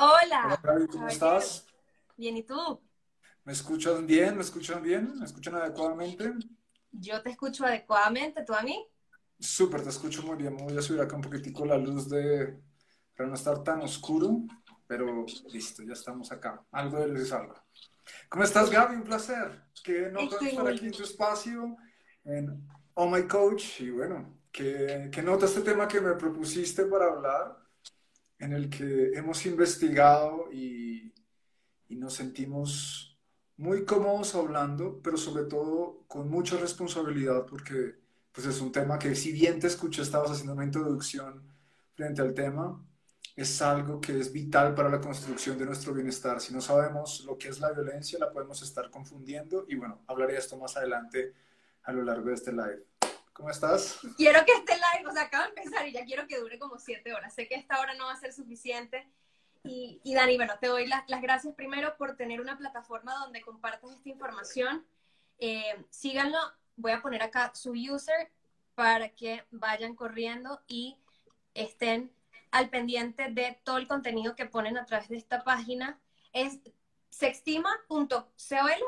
Hola. Hola, ¿cómo estás? Bien, ¿y tú? ¿Me escuchan bien? ¿Me escuchan bien? ¿Me escuchan adecuadamente? Yo te escucho adecuadamente, ¿tú a mí? Súper, te escucho muy bien. Voy a subir acá un poquitico la luz de... para no estar tan oscuro, pero listo, ya estamos acá. Algo de luz algo. ¿Cómo estás, Gaby? Un placer. ¿Qué notas Estoy por muy aquí en tu espacio? En Oh My Coach. Y bueno, ¿qué, qué nota este tema que me propusiste para hablar? En el que hemos investigado y, y nos sentimos muy cómodos hablando, pero sobre todo con mucha responsabilidad porque pues es un tema que si bien te escuché, estabas haciendo una introducción frente al tema, es algo que es vital para la construcción de nuestro bienestar. Si no sabemos lo que es la violencia, la podemos estar confundiendo y bueno, hablaré de esto más adelante a lo largo de este live. ¿Cómo estás? Quiero que este live, o sea, acaba de empezar y ya quiero que dure como siete horas. Sé que esta hora no va a ser suficiente. Y, y Dani, bueno, te doy las, las gracias primero por tener una plataforma donde compartas esta información. Eh, síganlo, voy a poner acá su user para que vayan corriendo y estén al pendiente de todo el contenido que ponen a través de esta página. ¿Es sextima.col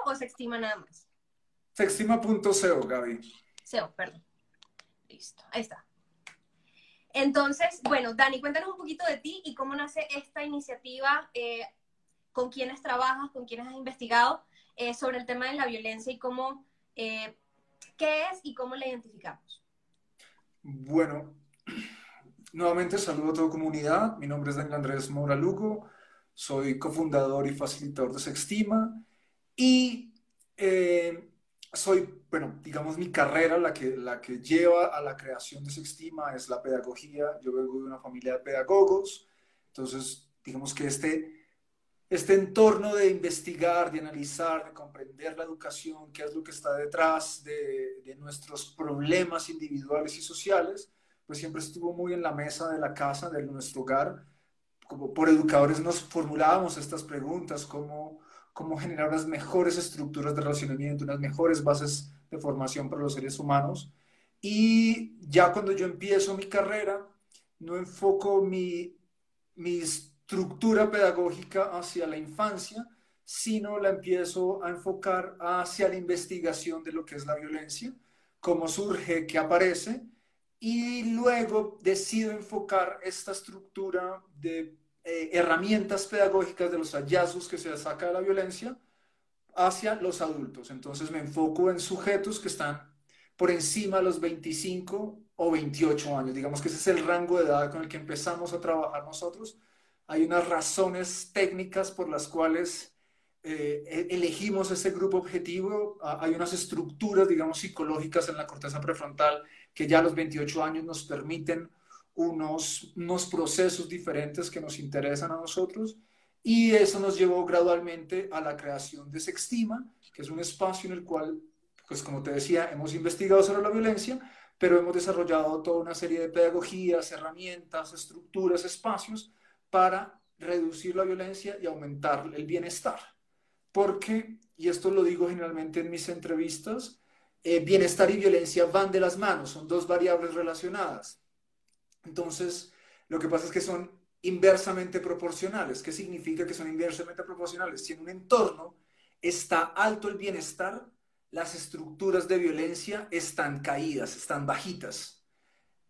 o sextima nada más? Sextima.co, Gaby. SEO, perdón. Listo, ahí está. Entonces, bueno, Dani, cuéntanos un poquito de ti y cómo nace esta iniciativa, eh, con quiénes trabajas, con quiénes has investigado eh, sobre el tema de la violencia y cómo, eh, qué es y cómo la identificamos. Bueno, nuevamente saludo a toda comunidad. Mi nombre es Daniel Andrés Mora Lugo. Soy cofundador y facilitador de Sextima. Y eh, soy, bueno, digamos, mi carrera, la que, la que lleva a la creación de Sextima es la pedagogía. Yo vengo de una familia de pedagogos. Entonces, digamos que este, este entorno de investigar, de analizar, de comprender la educación, qué es lo que está detrás de, de nuestros problemas individuales y sociales, pues siempre estuvo muy en la mesa de la casa, de nuestro hogar. Como por educadores nos formulábamos estas preguntas, cómo, cómo generar unas mejores estructuras de relacionamiento, unas mejores bases de formación para los seres humanos. Y ya cuando yo empiezo mi carrera, no enfoco mi, mi estructura pedagógica hacia la infancia, sino la empiezo a enfocar hacia la investigación de lo que es la violencia, cómo surge, qué aparece, y luego decido enfocar esta estructura de eh, herramientas pedagógicas de los hallazgos que se saca de la violencia hacia los adultos. Entonces me enfoco en sujetos que están por encima de los 25 o 28 años. Digamos que ese es el rango de edad con el que empezamos a trabajar nosotros. Hay unas razones técnicas por las cuales eh, elegimos ese grupo objetivo. Hay unas estructuras, digamos, psicológicas en la corteza prefrontal que ya a los 28 años nos permiten unos, procesos diferentes que nos interesan a nosotros. Y eso nos llevó gradualmente a la creación de Sextima, que es un espacio en el cual, pues como te decía, hemos investigado sobre la violencia, pero hemos desarrollado toda una serie de pedagogías, herramientas, estructuras, espacios para reducir la violencia y aumentar el bienestar. Porque, y esto lo digo generalmente en mis entrevistas, eh, bienestar y violencia van de las manos, son dos variables relacionadas. Entonces, lo que pasa es que son inversamente proporcionales. ¿Qué significa que son inversamente proporcionales? Si en un entorno está alto el bienestar, las estructuras de violencia están caídas, están bajitas.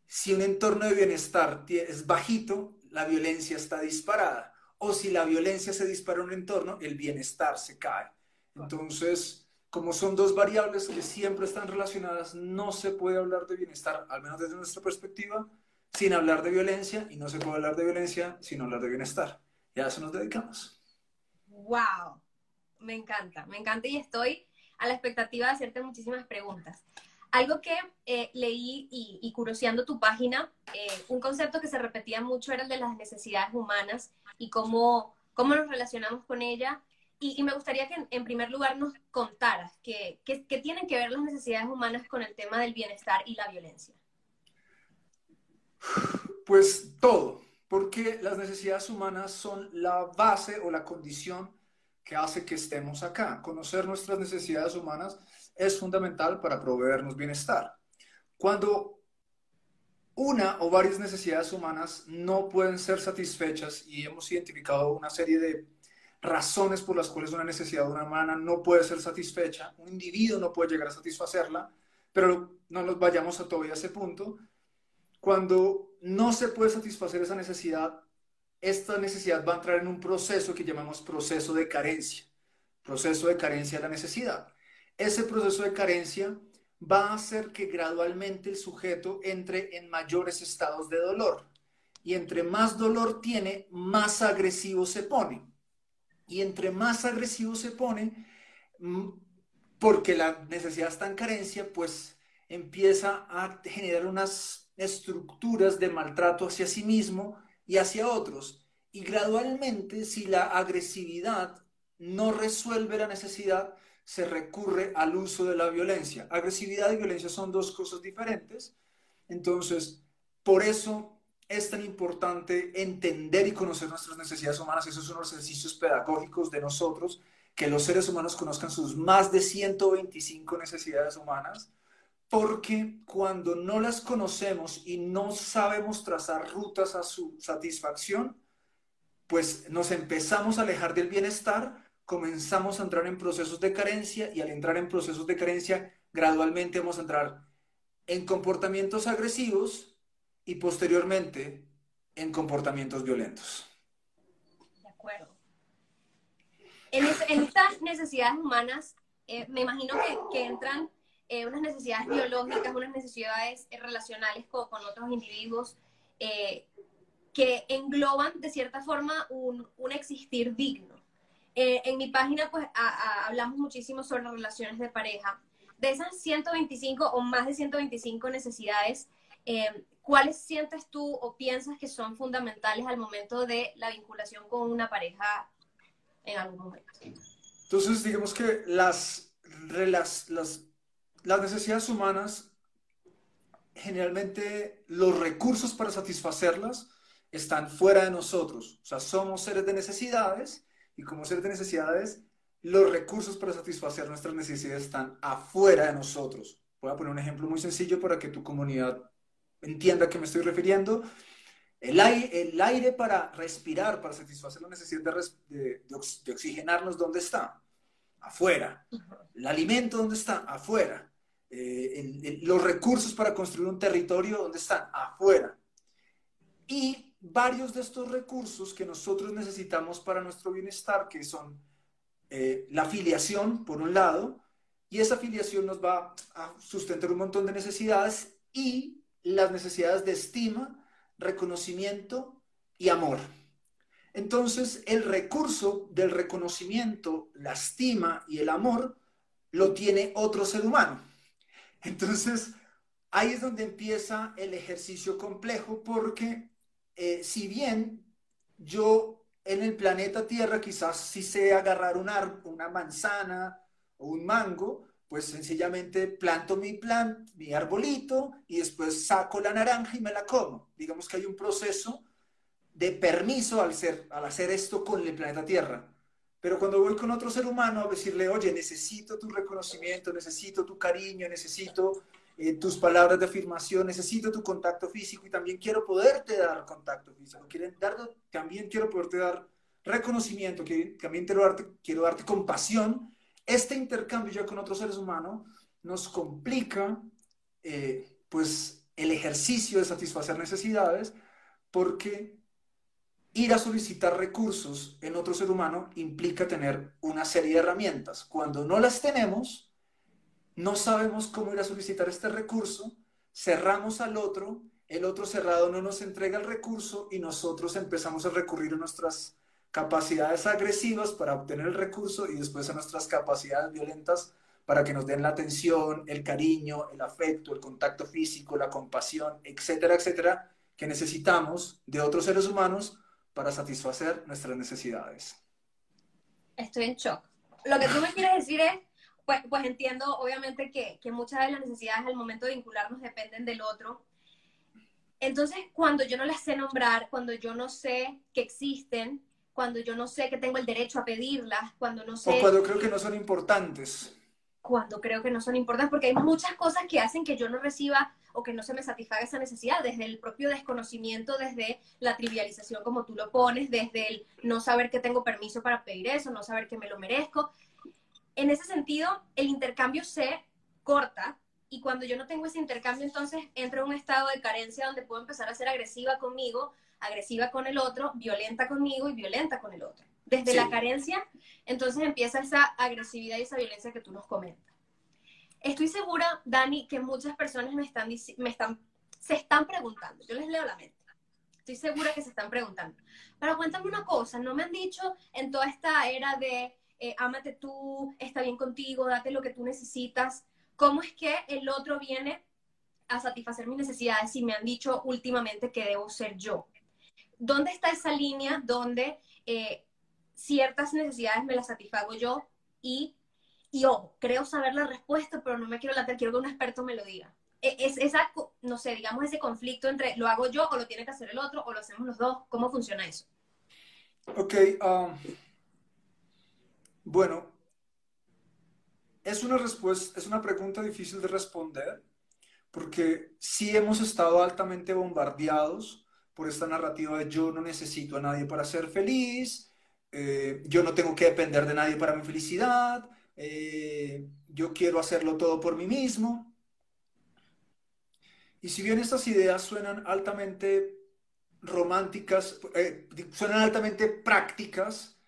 Si un entorno de bienestar es bajito, la violencia está disparada. O si la violencia se dispara en un entorno, el bienestar se cae. Entonces, como son dos variables que siempre están relacionadas, no se puede hablar de bienestar, al menos desde nuestra perspectiva, sin hablar de violencia y no se puede hablar de violencia sin hablar de bienestar. Y a eso nos dedicamos. ¡Wow! Me encanta, me encanta y estoy a la expectativa de hacerte muchísimas preguntas. Algo que eh, leí y, y, curioseando tu página, eh, un concepto que se repetía mucho era el de las necesidades humanas y cómo, cómo nos relacionamos con ella. Y, me gustaría que en, primer lugar nos contaras qué tienen que ver las necesidades humanas con el tema del bienestar y la violencia. Pues todo, porque las necesidades humanas son la base o la condición que hace que estemos acá. Conocer nuestras necesidades humanas es fundamental para proveernos bienestar. Cuando una o varias necesidades humanas no pueden ser satisfechas y hemos identificado una serie de razones por las cuales una necesidad humana no puede ser satisfecha, un individuo no puede llegar a satisfacerla, pero no nos vayamos a todavía a ese punto. Cuando no se puede satisfacer esa necesidad, esta necesidad va a entrar en un proceso que llamamos proceso de carencia, proceso de carencia de la necesidad. Ese proceso de carencia va a hacer que gradualmente el sujeto entre en mayores estados de dolor. Y entre más dolor tiene, más agresivo se pone. Y entre más agresivo se pone, mm, porque la necesidad está en carencia, pues empieza a generar unas estructuras de maltrato hacia sí mismo y hacia otros. Y gradualmente, si la agresividad no resuelve la necesidad, se recurre al uso de la violencia. Agresividad y violencia son dos cosas diferentes. Entonces, por eso es tan importante entender y conocer nuestras necesidades humanas. Esos son los ejercicios pedagógicos de nosotros, que los seres humanos conozcan sus más de 125 necesidades humanas porque cuando no las conocemos y no sabemos trazar rutas a su satisfacción, pues nos empezamos a alejar del bienestar, comenzamos a entrar en procesos de carencia y al entrar en procesos de carencia, gradualmente vamos a entrar en comportamientos agresivos y posteriormente en comportamientos violentos. De acuerdo. En, estas necesidades humanas, eh, me imagino que, que entran eh, unas necesidades biológicas, unas necesidades eh, relacionales con, con otros individuos eh, que engloban de cierta forma un, un existir digno. en mi página pues hablamos muchísimo sobre relaciones de pareja. De esas 125 o más de 125 necesidades, ¿cuáles sientes tú o piensas que son fundamentales al momento de la vinculación con una pareja en algún momento? Entonces, digamos que las, las, las las necesidades humanas, generalmente los recursos para satisfacerlas están fuera de nosotros. O sea, somos seres de necesidades y como seres de necesidades, los recursos para satisfacer nuestras necesidades están afuera de nosotros. Voy a poner un ejemplo muy sencillo para que tu comunidad entienda a qué me estoy refiriendo. El aire, el aire para respirar, para satisfacer la necesidad de, de oxigenarnos, ¿dónde está? Afuera. El alimento, ¿dónde está? Afuera. Eh, los recursos para construir un territorio, ¿dónde están? Afuera. Y varios de estos recursos que nosotros necesitamos para nuestro bienestar, que son eh, la afiliación, por un lado, y esa afiliación nos va a sustentar un montón de necesidades y las necesidades de estima, reconocimiento y amor. Entonces, el recurso del reconocimiento, la estima y el amor lo tiene otro ser humano. Entonces, ahí es donde empieza el ejercicio complejo porque eh, si bien yo en el planeta Tierra quizás sí sé agarrar una manzana o un mango, pues sencillamente planto mi plant, mi arbolito y después saco la naranja y me la como. Digamos que hay un proceso de permiso al, ser, al hacer esto con el planeta Tierra. Pero cuando voy con otro ser humano a decirle, oye, necesito tu reconocimiento, necesito tu cariño, necesito eh, tus palabras de afirmación, necesito tu contacto físico y también quiero poderte dar contacto físico, dar, también quiero poderte dar reconocimiento, que, también quiero darte, quiero darte compasión. Este intercambio ya con otros seres humanos nos complica eh, pues el ejercicio de satisfacer necesidades porque ir a solicitar recursos en otro ser humano implica tener una serie de herramientas. Cuando no las tenemos, no sabemos cómo ir a solicitar este recurso, cerramos al otro, el otro cerrado no nos entrega el recurso y nosotros empezamos a recurrir a nuestras capacidades agresivas para obtener el recurso y después a nuestras capacidades violentas para que nos den la atención, el cariño, el afecto, el contacto físico, la compasión, etcétera, etcétera, que necesitamos de otros seres humanos para satisfacer nuestras necesidades. Estoy en shock. Lo que tú me quieres decir es, pues, pues entiendo obviamente que, que muchas de las necesidades al momento de vincularnos dependen del otro. Entonces, cuando yo no las sé nombrar, cuando yo no sé que existen, cuando yo no sé que tengo el derecho a pedirlas, cuando no sé... O cuando creo que no son importantes. Cuando creo que no son importantes, porque hay muchas cosas que hacen que yo no reciba o que no se me satisfaga esa necesidad, desde el propio desconocimiento, desde la trivialización como tú lo pones, desde el no saber que tengo permiso para pedir eso, no saber que me lo merezco. En ese sentido, el intercambio se corta y cuando yo no tengo ese intercambio, entonces entro en un estado de carencia donde puedo empezar a ser agresiva conmigo, agresiva con el otro, violenta conmigo y violenta con el otro. Desde la carencia, entonces empieza esa agresividad y esa violencia que tú nos comentas. Estoy segura, Dani, que muchas personas me están, me están, se están preguntando. Yo les leo la mente. Estoy segura que se están preguntando. Pero cuéntame una cosa, no me han dicho en toda esta era de eh, ámate tú, está bien contigo, date lo que tú necesitas. ¿Cómo es que el otro viene a satisfacer mis necesidades si me han dicho últimamente que debo ser yo? ¿Dónde está esa línea donde eh, ciertas necesidades me las satisfago yo y y ojo, creo saber la respuesta, pero no me quiero latir, quiero que un experto me lo diga. E, es esa, no sé, digamos ese conflicto entre lo hago yo o lo tiene que hacer el otro o lo hacemos los dos. ¿Cómo funciona eso? Ok, um, bueno, es una respuesta, es una pregunta difícil de responder porque sí hemos estado altamente bombardeados por esta narrativa de yo no necesito a nadie para ser feliz, eh, yo no tengo que depender de nadie para mi felicidad, eh, yo quiero hacerlo todo por mí mismo. Y si bien estas ideas suenan altamente románticas, eh, suenan altamente prácticas,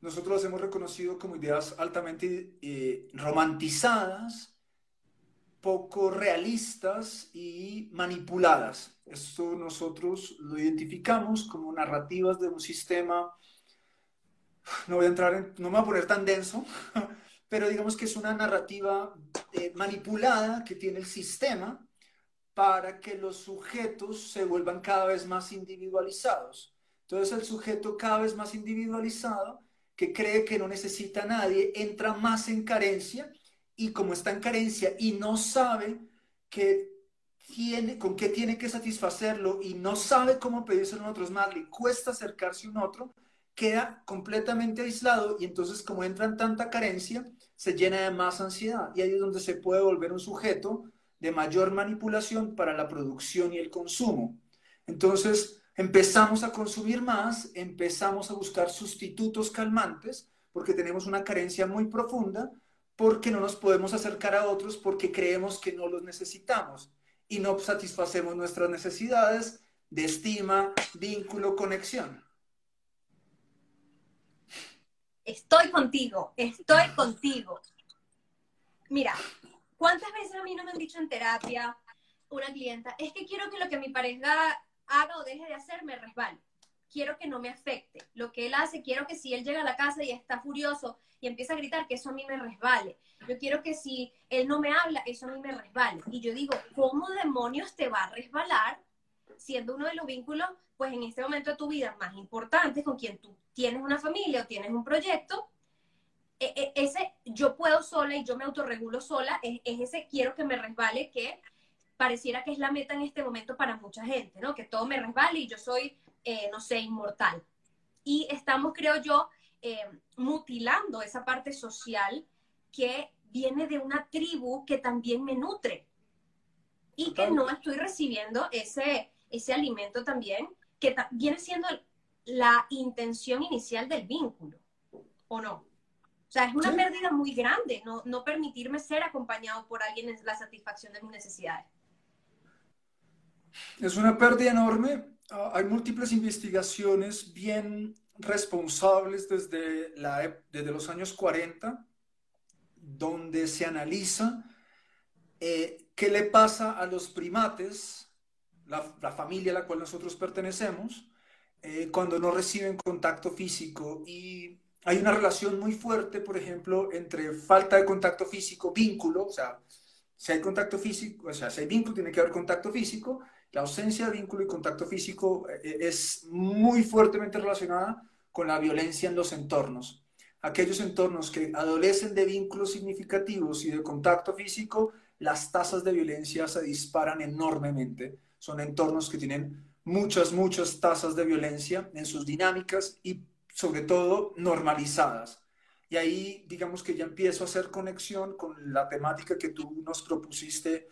nosotros las hemos reconocido como ideas altamente eh, romantizadas, poco realistas y manipuladas. Esto nosotros lo identificamos como narrativas de un sistema no voy a entrar en, no me voy a poner tan denso, pero digamos que es una narrativa eh, manipulada que tiene el sistema para que los sujetos se vuelvan cada vez más individualizados. Entonces el sujeto cada vez más individualizado, que cree que no necesita a nadie, entra más en carencia y como está en carencia y no sabe que tiene, con qué tiene que satisfacerlo y no sabe cómo pedírselo a otros más, le cuesta acercarse a un otro, queda completamente aislado y entonces como entra en tanta carencia, se llena de más ansiedad y ahí es donde se puede volver un sujeto de mayor manipulación para la producción y el consumo. Entonces empezamos a consumir más, empezamos a buscar sustitutos calmantes porque tenemos una carencia muy profunda, porque no nos podemos acercar a otros porque creemos que no los necesitamos y no satisfacemos nuestras necesidades de estima, vínculo, conexión. Estoy contigo, estoy contigo. Mira, ¿cuántas veces a mí no me han dicho en terapia una clienta, es que quiero que lo que mi pareja haga o deje de hacer me resbale? Quiero que no me afecte. Lo que él hace, quiero que si él llega a la casa y está furioso y empieza a gritar, que eso a mí me resbale. Yo quiero que si él no me habla, eso a mí me resbale. Y yo digo, ¿cómo demonios te va a resbalar siendo uno de los vínculos, pues en este momento de tu vida más importantes con quien tú tienes una familia o tienes un proyecto, e, e, ese yo puedo sola y yo me autorregulo sola, es, ese quiero que me resbale que pareciera que es la meta en este momento para mucha gente, ¿no? Que todo me resbale y yo soy, eh, no sé, inmortal. Y estamos, creo yo, eh, mutilando esa parte social que viene de una tribu que también me nutre y que no estoy recibiendo ese, ese alimento también, que viene siendo la intención inicial del vínculo, ¿o no? O sea, es una pérdida muy grande no, no permitirme ser acompañado por alguien en la satisfacción de mis necesidades. Es una pérdida enorme. Ah, hay múltiples investigaciones bien responsables desde, la, desde los años 40, donde se analiza eh, qué le pasa a los primates, la, la familia a la cual nosotros pertenecemos, eh, cuando no reciben contacto físico y hay una relación muy fuerte, por ejemplo, entre falta de contacto físico, vínculo, o sea, si hay contacto físico, o sea, si hay vínculo, tiene que haber contacto físico. La ausencia de vínculo y contacto físico eh, es muy fuertemente relacionada con la violencia en los entornos. Aquellos entornos que adolecen de vínculos significativos y de contacto físico, las tasas de violencia se disparan enormemente. Son entornos que tienen muchas, muchas tasas de violencia en sus dinámicas y sobre todo normalizadas. Y ahí digamos que ya empiezo a hacer conexión con la temática que tú nos propusiste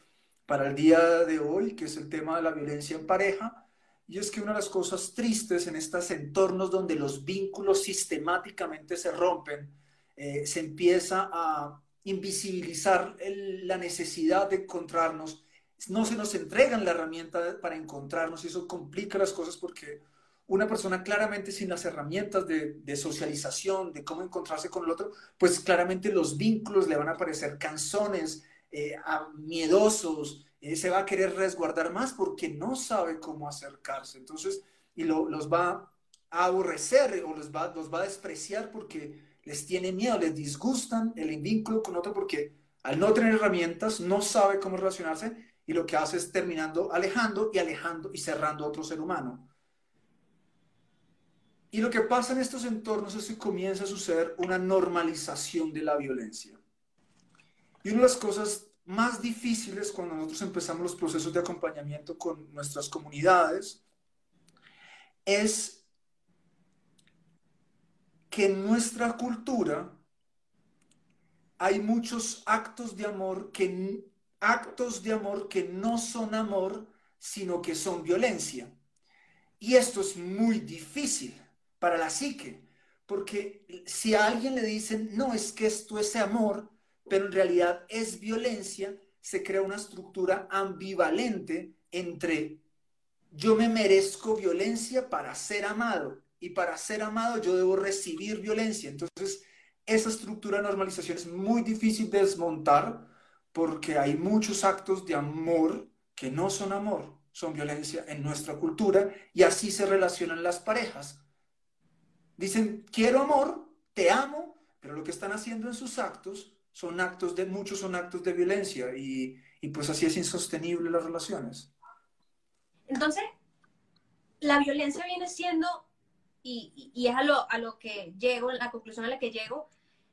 para el día de hoy, que es el tema de la violencia en pareja. Y es que una de las cosas tristes en estos entornos donde los vínculos sistemáticamente se rompen, eh, se empieza a invisibilizar la necesidad de encontrarnos, no se nos entregan la herramienta para encontrarnos y eso complica las cosas porque una persona claramente sin las herramientas de, socialización, de cómo encontrarse con el otro, pues claramente los vínculos le van a parecer canzones, eh, miedosos, eh, se va a querer resguardar más porque no sabe cómo acercarse. Entonces, y los va a aborrecer o los va, los va a despreciar porque les tiene miedo, les disgustan el vínculo con otro porque al no tener herramientas no sabe cómo relacionarse y lo que hace es terminando alejando y alejando y cerrando a otro ser humano. Y lo que pasa en estos entornos es que comienza a suceder una normalización de la violencia. Y una de las cosas más difíciles cuando nosotros empezamos los procesos de acompañamiento con nuestras comunidades es que en nuestra cultura hay muchos actos de amor que actos de amor que no son amor, sino que son violencia. Y esto es muy difícil para la psique, porque si a alguien le dicen, no, es que esto es amor, pero en realidad es violencia, se crea una estructura ambivalente entre yo me merezco violencia para ser amado y para ser amado yo debo recibir violencia. Entonces, esa estructura de normalización es muy difícil de desmontar porque hay muchos actos de amor que no son amor, son violencia en nuestra cultura y así se relacionan las parejas. Dicen, quiero amor, te amo, pero lo que están haciendo en sus actos son actos de, muchos son actos de violencia y, pues así es insostenible las relaciones. Entonces, la violencia viene siendo, y, y, es a lo, a lo que llego, la conclusión a la que llego,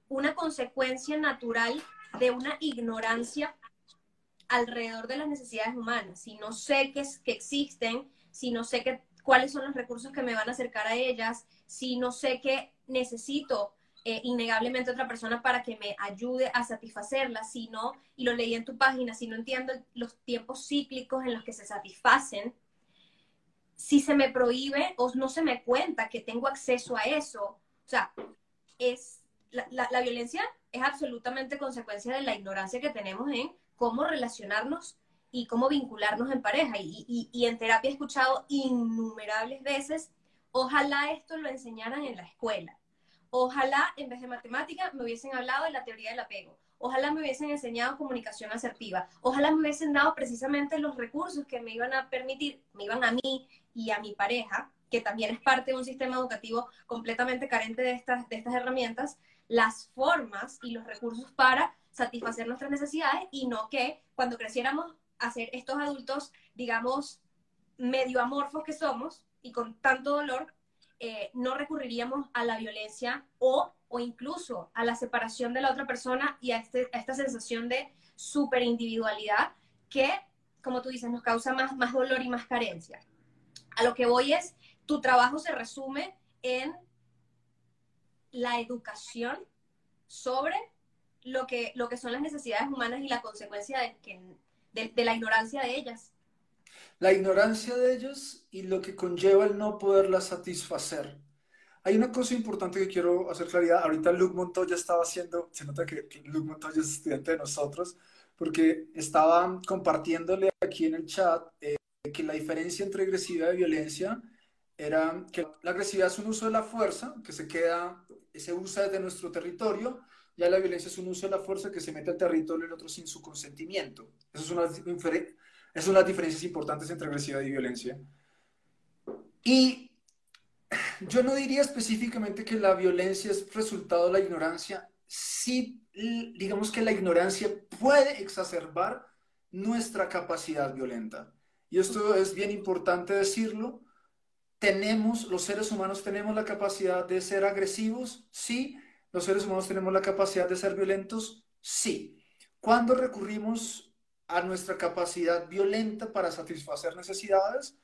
una consecuencia natural de una ignorancia alrededor de las necesidades humanas. Si no sé que, existen, si no sé que, cuáles son los recursos que me van a acercar a ellas, si no sé que necesito eh, innegablemente otra persona para que me ayude a satisfacerla, si no, y lo leí en tu página, si no entiendo los tiempos cíclicos en los que se satisfacen, si se me prohíbe o no se me cuenta que tengo acceso a eso, o sea, es la, la, violencia es absolutamente consecuencia de la ignorancia que tenemos en cómo relacionarnos y cómo vincularnos en pareja. Y, y, en terapia he escuchado innumerables veces, ojalá esto lo enseñaran en la escuela Ojalá en vez de matemática me hubiesen hablado de la teoría del apego. Ojalá me hubiesen enseñado comunicación asertiva. Ojalá me hubiesen dado precisamente los recursos que me iban a permitir, me iban a mí y a mi pareja, que también es parte de un sistema educativo completamente carente de estas, de estas herramientas, las formas y los recursos para satisfacer nuestras necesidades y no que cuando creciéramos hacer estos adultos, digamos, medio amorfos que somos y con tanto dolor, eh, no recurriríamos a la violencia o, o incluso a la separación de la otra persona y a, este, a esta sensación de superindividualidad que, como tú dices, nos causa más, más dolor y más carencia. A lo que voy es, tu trabajo se resume en la educación sobre lo que, lo que son las necesidades humanas y la consecuencia de, que, de la ignorancia de ellas la ignorancia de ellos y lo que conlleva el no poderla satisfacer. Hay una cosa importante que quiero hacer claridad. Ahorita Luke Montoya estaba haciendo, se nota que Luke Montoya es estudiante de nosotros, porque estaba compartiéndole aquí en el chat eh, que la diferencia entre agresividad y violencia era que la agresividad es un uso de la fuerza que se queda, se usa desde nuestro territorio, ya la violencia es un uso de la fuerza que se mete al territorio del otro sin su consentimiento. Eso es una esas son las diferencias importantes entre agresividad y violencia. Y yo no diría específicamente que la violencia es resultado de la ignorancia. Sí, digamos que la ignorancia puede exacerbar nuestra capacidad violenta. Y esto es bien importante decirlo. Tenemos, los seres humanos tenemos la capacidad de ser agresivos, sí. Los seres humanos tenemos la capacidad de ser violentos, sí. Cuando recurrimos a nuestra capacidad violenta para satisfacer necesidades,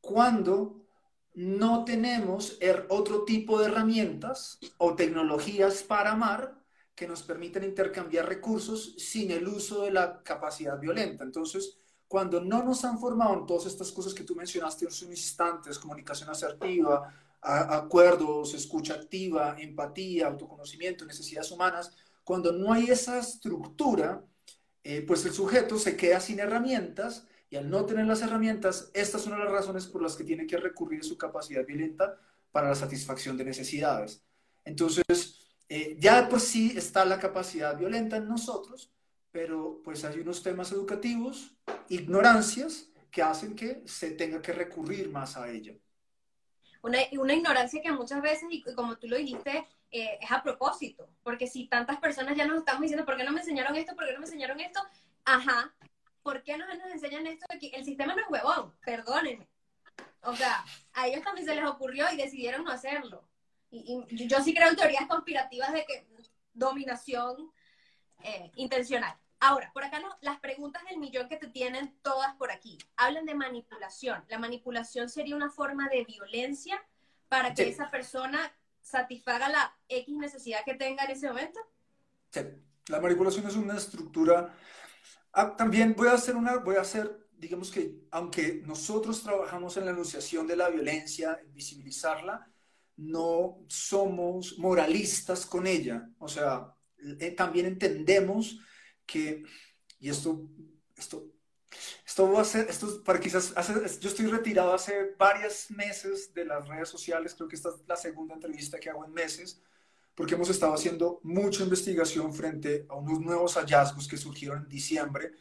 cuando no tenemos er, otro tipo de herramientas o tecnologías para amar que nos permiten intercambiar recursos sin el uso de la capacidad violenta. Entonces, cuando no nos han formado en todas estas cosas que tú mencionaste en sus instantes, comunicación asertiva, acuerdos, escucha activa, empatía, autoconocimiento, necesidades humanas, cuando no hay esa estructura, eh, pues el sujeto se queda sin herramientas y al no tener las herramientas, estas son las razones por las que tiene que recurrir a su capacidad violenta para la satisfacción de necesidades. Entonces, eh, ya por sí está la capacidad violenta en nosotros, pero pues hay unos temas educativos, ignorancias, que hacen que se tenga que recurrir más a ella. Una, una ignorancia que muchas veces, y como tú lo dijiste, eh, es a propósito, porque si tantas personas ya nos estamos diciendo, ¿por qué no me enseñaron esto? ¿Por qué no me enseñaron esto? Ajá, ¿por qué no nos enseñan esto aquí? El sistema no es huevón, perdónenme. O sea, a ellos también se les ocurrió y decidieron no hacerlo. Y, yo sí creo en teorías conspirativas de que dominación eh, intencional. Ahora, por acá las preguntas del millón que te tienen todas por aquí. Hablan de manipulación. ¿La manipulación sería una forma de violencia para que esa persona satisfaga la X necesidad que tenga en ese momento? Sí. La manipulación es una estructura Ah, también voy a hacer una, voy a hacer, digamos que, aunque nosotros trabajamos en la enunciación de la violencia, en visibilizarla, no somos moralistas con ella. O sea, eh, también entendemos que, y esto, esto, esto ser, esto para quizás, yo estoy retirado hace varios meses de las redes sociales, creo que esta es la segunda entrevista que hago en meses, porque hemos estado haciendo mucha investigación frente a unos nuevos hallazgos que surgieron en diciembre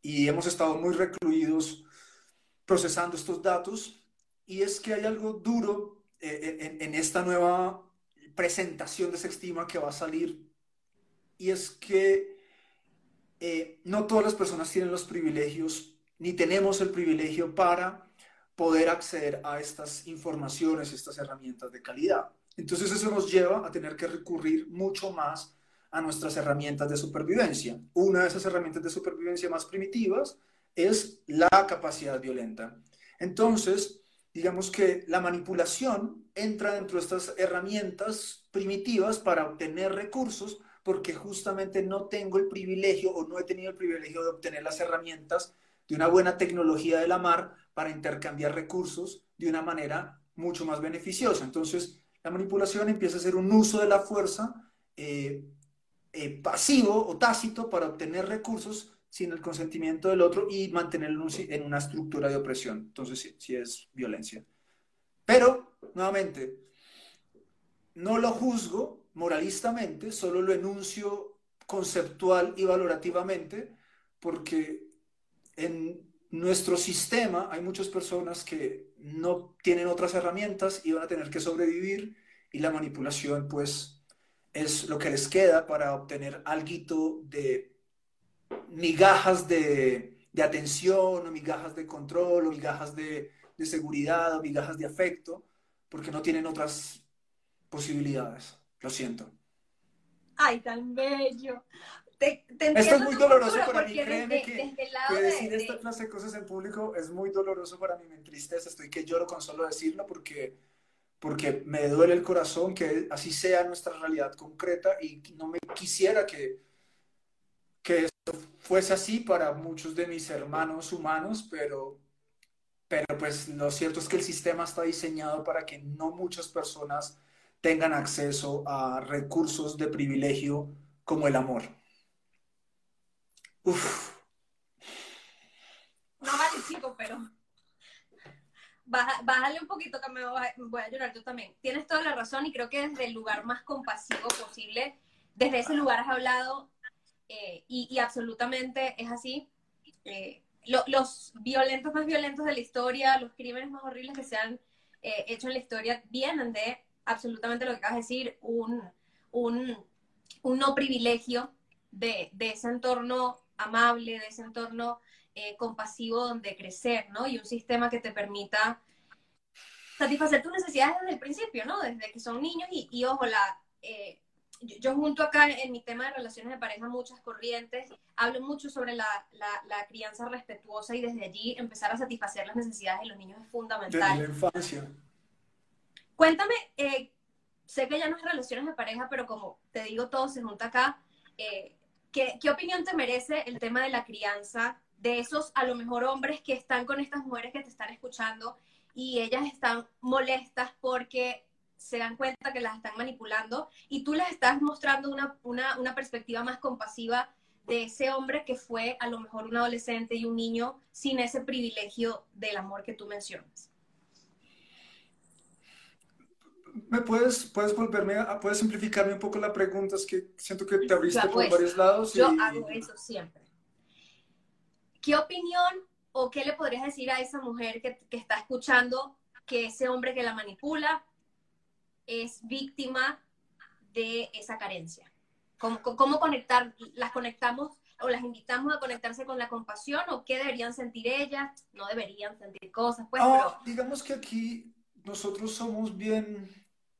y hemos estado muy recluidos procesando estos datos. Y es que hay algo duro eh, en, en esta nueva presentación de Sextima que va a salir y es que eh, no todas las personas tienen los privilegios ni tenemos el privilegio para poder acceder a estas informaciones, estas herramientas de calidad. Entonces eso nos lleva a tener que recurrir mucho más a nuestras herramientas de supervivencia. Una de esas herramientas de supervivencia más primitivas es la capacidad violenta. Entonces, digamos que la manipulación entra dentro de estas herramientas primitivas para obtener recursos porque justamente no tengo el privilegio o no he tenido el privilegio de obtener las herramientas de una buena tecnología de la mar para intercambiar recursos de una manera mucho más beneficiosa. Entonces, la manipulación empieza a ser un uso de la fuerza eh, eh, pasivo o tácito para obtener recursos sin el consentimiento del otro y mantenerlo en una estructura de opresión. Entonces, sí, sí es violencia. Pero, nuevamente, no lo juzgo moralistamente, solo lo enuncio conceptual y valorativamente, porque en nuestro sistema hay muchas personas que no tienen otras herramientas y van a tener que sobrevivir y la manipulación pues es lo que les queda para obtener algo de migajas de, atención o migajas de control o migajas de, de seguridad o migajas de afecto porque no tienen otras posibilidades. Lo siento. Ay, tan bello. Esto es muy doloroso para mí, créeme que, decir esta clase de cosas en público es muy doloroso para mí, me entristece, estoy que lloro con solo decirlo porque, porque me duele el corazón que así sea nuestra realidad concreta y no me quisiera que, que esto fuese así para muchos de mis hermanos humanos, pero, pero pues lo cierto es que el sistema está diseñado para que no muchas personas tengan acceso a recursos de privilegio como el amor. Uf. No vale, chico, pero. Bájale un poquito que me voy a llorar yo también. Tienes toda la razón y creo que desde el lugar más compasivo posible, desde ese lugar has hablado eh, y, absolutamente es así. Eh, los violentos más violentos de la historia, los crímenes más horribles que se han eh, hecho en la historia vienen de absolutamente lo que acabas de decir, un, un, un no privilegio de, de, ese entorno amable, de ese entorno eh, compasivo donde crecer, ¿no? Y un sistema que te permita satisfacer tus necesidades desde el principio, ¿no? Desde que son niños y, y ojo, la, eh, yo, junto acá en mi tema de relaciones de pareja muchas corrientes, hablo mucho sobre la, la, crianza respetuosa y desde allí empezar a satisfacer las necesidades de los niños es fundamental. Desde la infancia. Cuéntame, eh, sé que ya no es relaciones de pareja, pero como te digo, todo se junta acá. Eh, ¿qué, ¿Qué opinión te merece el tema de la crianza de esos, a lo mejor, hombres que están con estas mujeres que te están escuchando y ellas están molestas porque se dan cuenta que las están manipulando y tú les estás mostrando una, una, una, perspectiva más compasiva de ese hombre que fue a lo mejor un adolescente y un niño sin ese privilegio del amor que tú mencionas. ¿Me puedes, puedes volverme a, puedes simplificarme un poco la pregunta? Es que siento que te abriste por varios lados. Yo hago eso siempre. ¿Qué opinión o qué le podrías decir a esa mujer que, que está escuchando que ese hombre que la manipula es víctima de esa carencia. ¿Cómo, cómo conectar? ¿Las conectamos o las invitamos a conectarse con la compasión o qué deberían sentir ellas? No deberían sentir cosas, pues. pero... Digamos que aquí nosotros somos bien,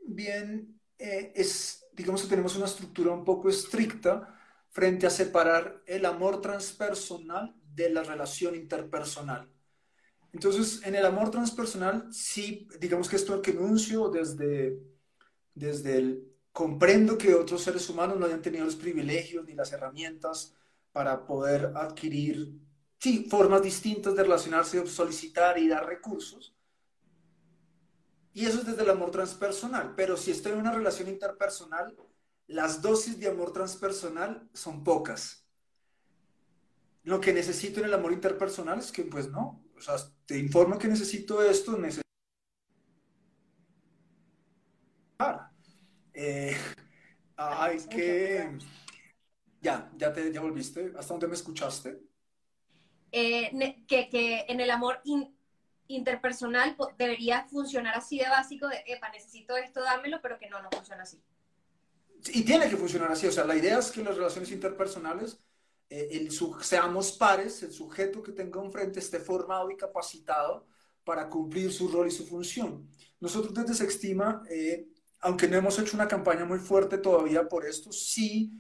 bien, eh, es, digamos que tenemos una estructura un poco estricta frente a separar el amor transpersonal de la relación interpersonal. Entonces, en el amor transpersonal, sí, digamos que esto que enuncio desde desde el comprendo que otros seres humanos no hayan tenido los privilegios ni las herramientas para poder adquirir, sí, formas distintas de relacionarse, solicitar y dar recursos. Y eso es desde el amor transpersonal. Pero si estoy en una relación interpersonal, las dosis de amor transpersonal son pocas. Lo que necesito en el amor interpersonal es que, pues no, o sea, te informo que necesito esto, necesito Eh, ay, que... Ya, ya te ya volviste. ¿Hasta dónde me escuchaste? Eh, que, que, en el amor interpersonal debería funcionar así de básico, de, epa, necesito esto, dámelo, pero que no, no funciona así. Y tiene que funcionar así. O sea, la idea es que las relaciones interpersonales eh, el, seamos pares, el sujeto que tenga enfrente esté formado y capacitado para cumplir su rol y su función. Nosotros desde Sextima eh, aunque no hemos hecho una campaña muy fuerte todavía por esto, sí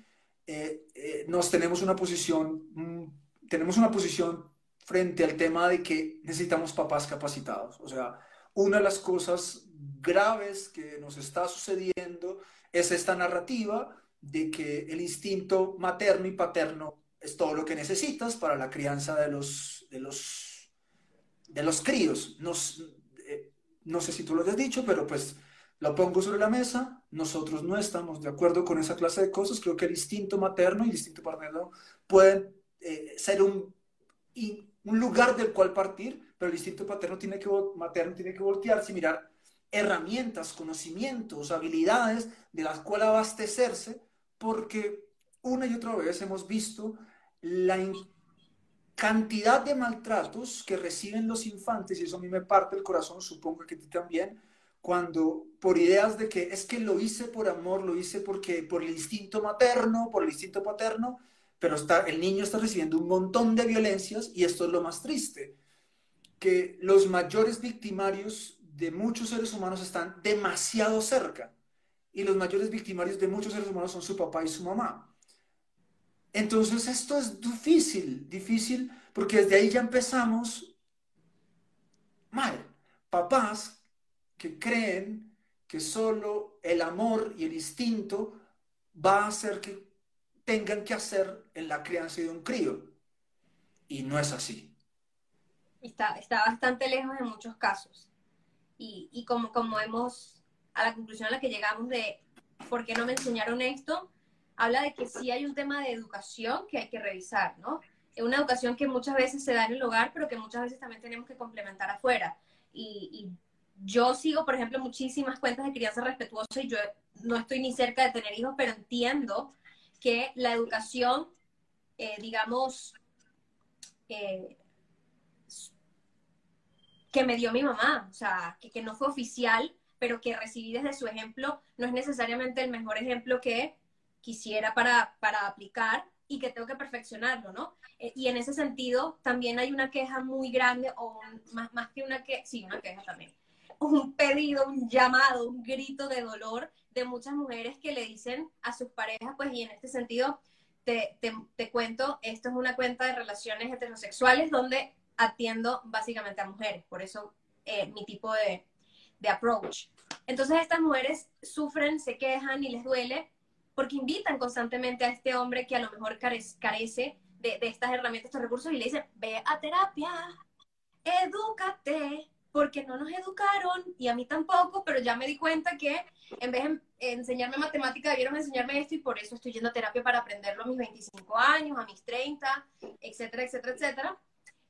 eh, eh, nos tenemos una posición, mm, tenemos una posición frente al tema de que necesitamos papás capacitados. O sea, una de las cosas graves que nos está sucediendo es esta narrativa de que el instinto materno y paterno es todo lo que necesitas para la crianza de los, de los, de los críos. Nos, eh, no sé si tú lo has dicho, pero pues la pongo sobre la mesa, nosotros no estamos de acuerdo con esa clase de cosas, creo que el instinto materno y el instinto paterno pueden eh, ser un, un lugar del cual partir, pero el instinto paterno tiene que, materno tiene que voltearse y mirar herramientas, conocimientos, habilidades de las cuales abastecerse, porque una y otra vez hemos visto la cantidad de maltratos que reciben los infantes, y eso a mí me parte el corazón, supongo que a ti también, cuando por ideas de que es que lo hice por amor, lo hice porque por el instinto materno, por el instinto paterno, pero está, el niño está recibiendo un montón de violencias y esto es lo más triste, que los mayores victimarios de muchos seres humanos están demasiado cerca y los mayores victimarios de muchos seres humanos son su papá y su mamá. Entonces esto es difícil, difícil, porque desde ahí ya empezamos mal. Papás que creen que solo el amor y el instinto va a hacer que tengan que hacer en la crianza de un crío. Y no es así. Está, está bastante lejos en muchos casos. Y, y como, como hemos, a la conclusión a la que llegamos de por qué no me enseñaron esto, habla de que sí hay un tema de educación que hay que revisar, ¿no? Es una educación que muchas veces se da en el hogar, pero que muchas veces también tenemos que complementar afuera. Y, y yo sigo, por ejemplo, muchísimas cuentas de crianza respetuosa y yo no estoy ni cerca de tener hijos, pero entiendo que la educación, eh, digamos, eh, que me dio mi mamá, o sea, que, que no fue oficial, pero que recibí desde su ejemplo, no es necesariamente el mejor ejemplo que quisiera para, para aplicar y que tengo que perfeccionarlo, ¿no? Eh, y en ese sentido también hay una queja muy grande, o más, más que una queja, sí, una queja también, un pedido, un llamado, un grito de dolor de muchas mujeres que le dicen a sus parejas, pues y en este sentido te, te, te cuento, esto es una cuenta de relaciones heterosexuales donde atiendo básicamente a mujeres, por eso eh, mi tipo de, de approach. Entonces estas mujeres sufren, se quejan y les duele porque invitan constantemente a este hombre que a lo mejor carece de, de estas herramientas, estos recursos y le dicen, ve a terapia, edúcate, porque no nos educaron y a mí tampoco, pero ya me di cuenta que en vez de enseñarme matemática debieron enseñarme esto y por eso estoy yendo a terapia para aprenderlo a mis 25 años, a mis 30, etcétera, etcétera, etcétera.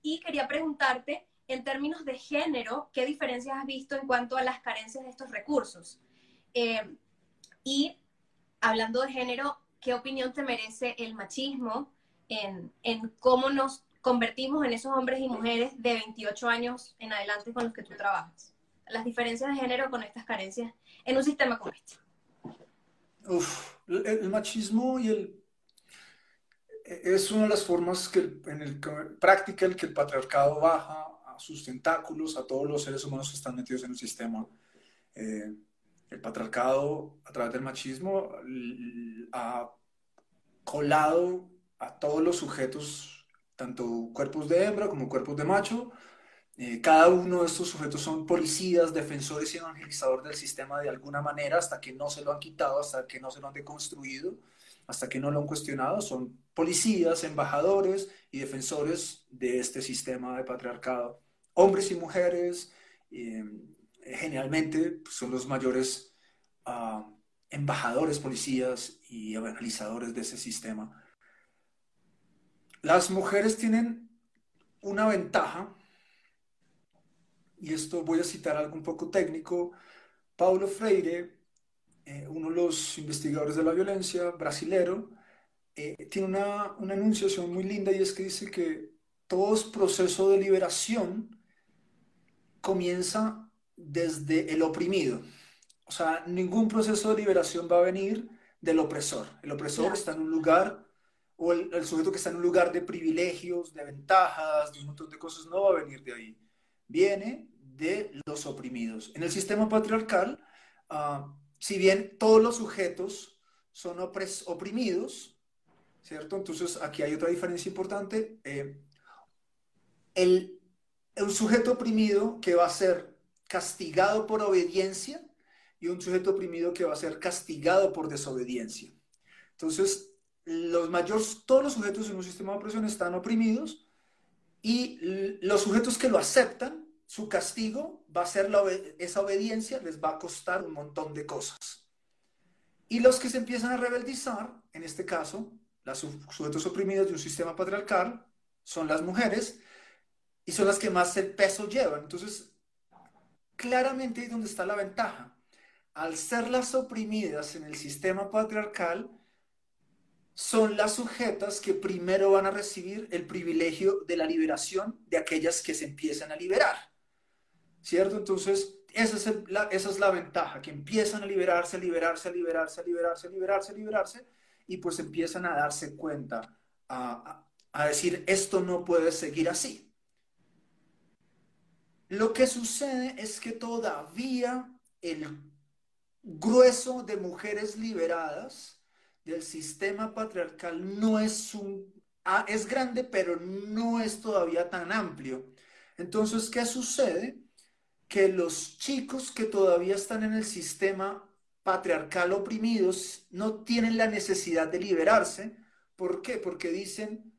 Y quería preguntarte, en términos de género, ¿qué diferencias has visto en cuanto a las carencias de estos recursos? Eh, y hablando de género, ¿qué opinión te merece el machismo en, en cómo nos convertimos en esos hombres y mujeres de 28 años en adelante con los que tú trabajas? Las diferencias de género con estas carencias en un sistema como este. Uf, el, machismo y el es una de las formas que en el práctica el que el patriarcado baja a sus tentáculos a todos los seres humanos que están metidos en el sistema. Eh, el patriarcado a través del machismo ha colado a todos los sujetos tanto cuerpos de hembra como cuerpos de macho. Eh, cada uno de estos sujetos son policías, defensores y evangelizadores del sistema de alguna manera hasta que no se lo han quitado, hasta que no se lo han deconstruido, hasta que no lo han cuestionado. Son policías, embajadores y defensores de este sistema de patriarcado. Hombres y mujeres eh, generalmente son los mayores uh, embajadores, policías y evangelizadores de ese sistema. Las mujeres tienen una ventaja, y esto voy a citar algo un poco técnico. Paulo Freire, eh, uno de los investigadores de la violencia brasilero, eh, tiene una, una enunciación muy linda y es que dice que todo proceso de liberación comienza desde el oprimido. O sea, ningún proceso de liberación va a venir del opresor. El opresor está en un lugar o el, sujeto que está en un lugar de privilegios, de ventajas, de un montón de cosas, no va a venir de ahí. Viene de los oprimidos. En el sistema patriarcal, ah, si bien todos los sujetos son oprimidos, ¿cierto? Entonces aquí hay otra diferencia importante. Eh, el, un sujeto oprimido que va a ser castigado por obediencia y un sujeto oprimido que va a ser castigado por desobediencia. Entonces, los mayores, todos los sujetos en un sistema de opresión están oprimidos y los sujetos que lo aceptan, su castigo va a ser esa obediencia, les va a costar un montón de cosas. Y los que se empiezan a rebeldizar, en este caso, los sujetos oprimidos de un sistema patriarcal, son las mujeres y son las que más el peso llevan. Entonces, claramente ahí donde está la ventaja. Al ser las oprimidas en el sistema patriarcal, son las sujetas que primero van a recibir el privilegio de la liberación de aquellas que se empiezan a liberar. ¿Cierto? Entonces, esa es, la, esa es la ventaja, que empiezan a liberarse, a liberarse, a liberarse, a liberarse, a liberarse, a liberarse, y pues empiezan a darse cuenta, a, a decir, esto no puede seguir así. Lo que sucede es que todavía el grueso de mujeres liberadas del sistema patriarcal no es un, ah, es grande, pero no es todavía tan amplio. Entonces, ¿qué sucede? Que los chicos que todavía están en el sistema patriarcal oprimidos no tienen la necesidad de liberarse. ¿Por qué? Porque dicen,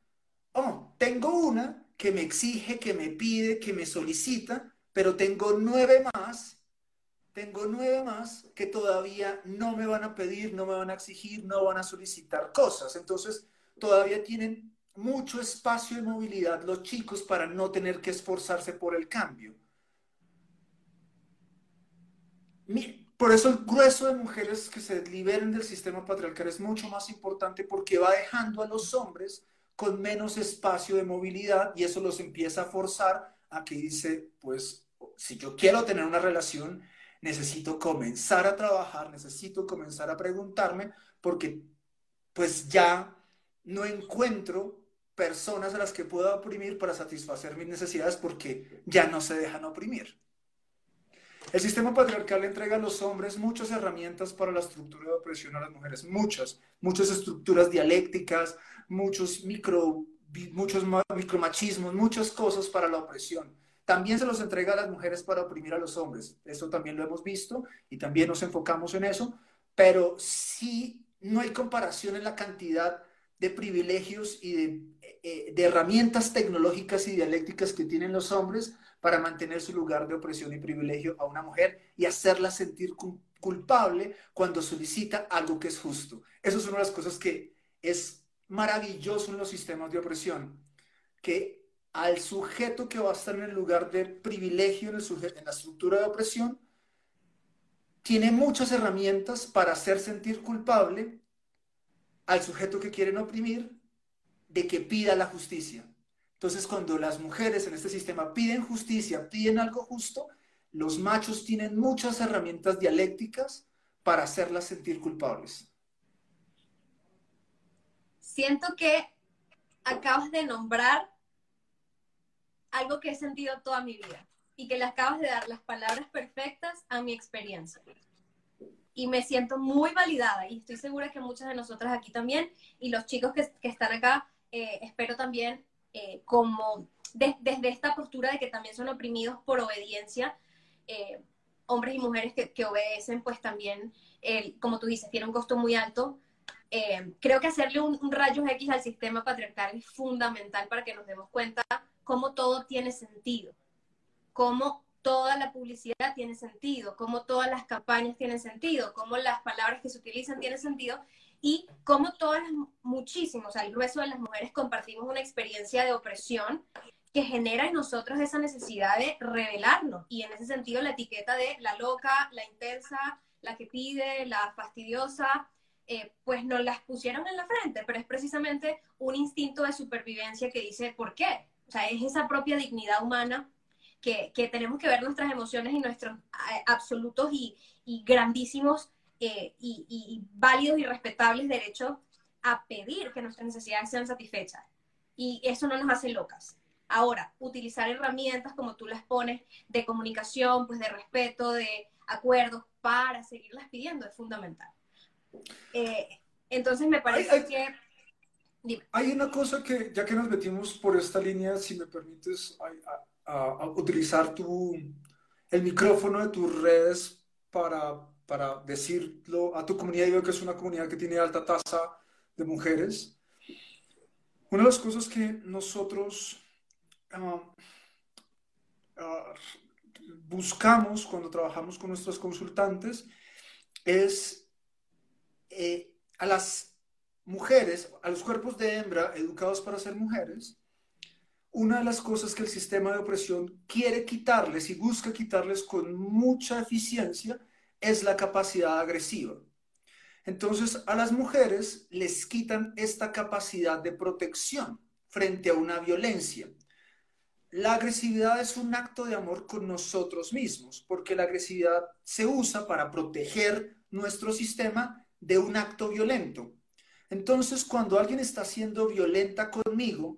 oh, tengo una que me exige, que me pide, que me solicita, pero tengo nueve más tengo nueve más que todavía no me van a pedir, no me van a exigir, no van a solicitar cosas. Entonces, todavía tienen mucho espacio de movilidad los chicos para no tener que esforzarse por el cambio. Por eso el grueso de mujeres que se liberen del sistema patriarcal es mucho más importante porque va dejando a los hombres con menos espacio de movilidad y eso los empieza a forzar a que dice, pues si yo quiero tener una relación, necesito comenzar a trabajar, necesito comenzar a preguntarme, porque pues ya no encuentro personas a las que pueda oprimir para satisfacer mis necesidades porque ya no se dejan oprimir. El sistema patriarcal entrega a los hombres muchas herramientas para la estructura de opresión a las mujeres, muchas, muchas estructuras dialécticas, muchos micro, muchos micromachismos, muchas cosas para la opresión. También se los entrega a las mujeres para oprimir a los hombres. Eso también lo hemos visto y también nos enfocamos en eso, pero sí no hay comparación en la cantidad de privilegios y de, eh, de herramientas tecnológicas y dialécticas que tienen los hombres para mantener su lugar de opresión y privilegio a una mujer y hacerla sentir culpable cuando solicita algo que es justo. Eso es una de las cosas que es maravilloso en los sistemas de opresión, que al sujeto que va a estar en el lugar de privilegio en, en la estructura de opresión, tiene muchas herramientas para hacer sentir culpable al sujeto que quieren oprimir de que pida la justicia. Entonces, cuando las mujeres en este sistema piden justicia, piden algo justo, los machos tienen muchas herramientas dialécticas para hacerlas sentir culpables. Siento que acabas de nombrar algo que he sentido toda mi vida y que le acabas de dar las palabras perfectas a mi experiencia. Y me siento muy validada y estoy segura que muchas de nosotras aquí también y los chicos que, están acá, eh, espero también eh, como desde esta postura de que también son oprimidos por obediencia, eh, hombres y mujeres que, obedecen, pues también, como tú dices, tiene un costo muy alto. creo que hacerle un, un rayos X al sistema patriarcal es fundamental para que nos demos cuenta cómo todo tiene sentido, cómo toda la publicidad tiene sentido, cómo todas las campañas tienen sentido, cómo las palabras que se utilizan tienen sentido y cómo todas, muchísimos, o sea, el grueso de las mujeres compartimos una experiencia de opresión que genera en nosotros esa necesidad de revelarnos y en ese sentido la etiqueta de la loca, la intensa, la que pide, la fastidiosa, eh, pues nos las pusieron en la frente, pero es precisamente un instinto de supervivencia que dice, ¿por qué? O sea, es esa propia dignidad humana que, tenemos que ver nuestras emociones y nuestros eh, absolutos y, grandísimos eh, y, válidos y respetables derechos a pedir que nuestras necesidades sean satisfechas. Y eso no nos hace locas. Ahora, utilizar herramientas como tú las pones de comunicación, pues de respeto, de acuerdos para seguirlas pidiendo es fundamental. Eh, entonces me parece que hay una cosa que, ya que nos metimos por esta línea, si me permites utilizar tu, el micrófono de tus redes para, para decirlo a tu comunidad, yo que es una comunidad que tiene alta tasa de mujeres. Una de las cosas que nosotros ah, ah, buscamos cuando trabajamos con nuestros consultantes es eh, a las mujeres, a los cuerpos de hembra educados para ser mujeres, una de las cosas que el sistema de opresión quiere quitarles y busca quitarles con mucha eficiencia es la capacidad agresiva. Entonces a las mujeres les quitan esta capacidad de protección frente a una violencia. La agresividad es un acto de amor con nosotros mismos, porque la agresividad se usa para proteger nuestro sistema de un acto violento. Entonces, cuando alguien está siendo violenta conmigo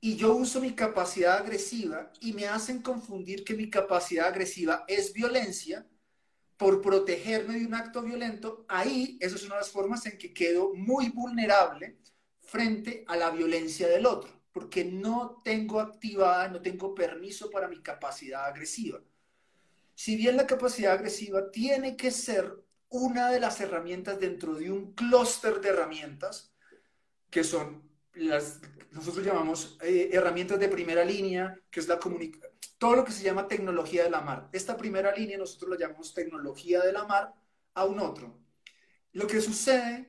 y yo uso mi capacidad agresiva y me hacen confundir que mi capacidad agresiva es violencia por protegerme de un acto violento, ahí esa es una de las formas en que quedo muy vulnerable frente a la violencia del otro, porque no tengo activada, no tengo permiso para mi capacidad agresiva. Si bien la capacidad agresiva tiene que ser una de las herramientas dentro de un clúster de herramientas que son las, nosotros llamamos eh, herramientas de primera línea, que es la comunicación, todo lo que se llama tecnología de la mar. Esta primera línea nosotros la llamamos tecnología de la mar a un otro. Lo que sucede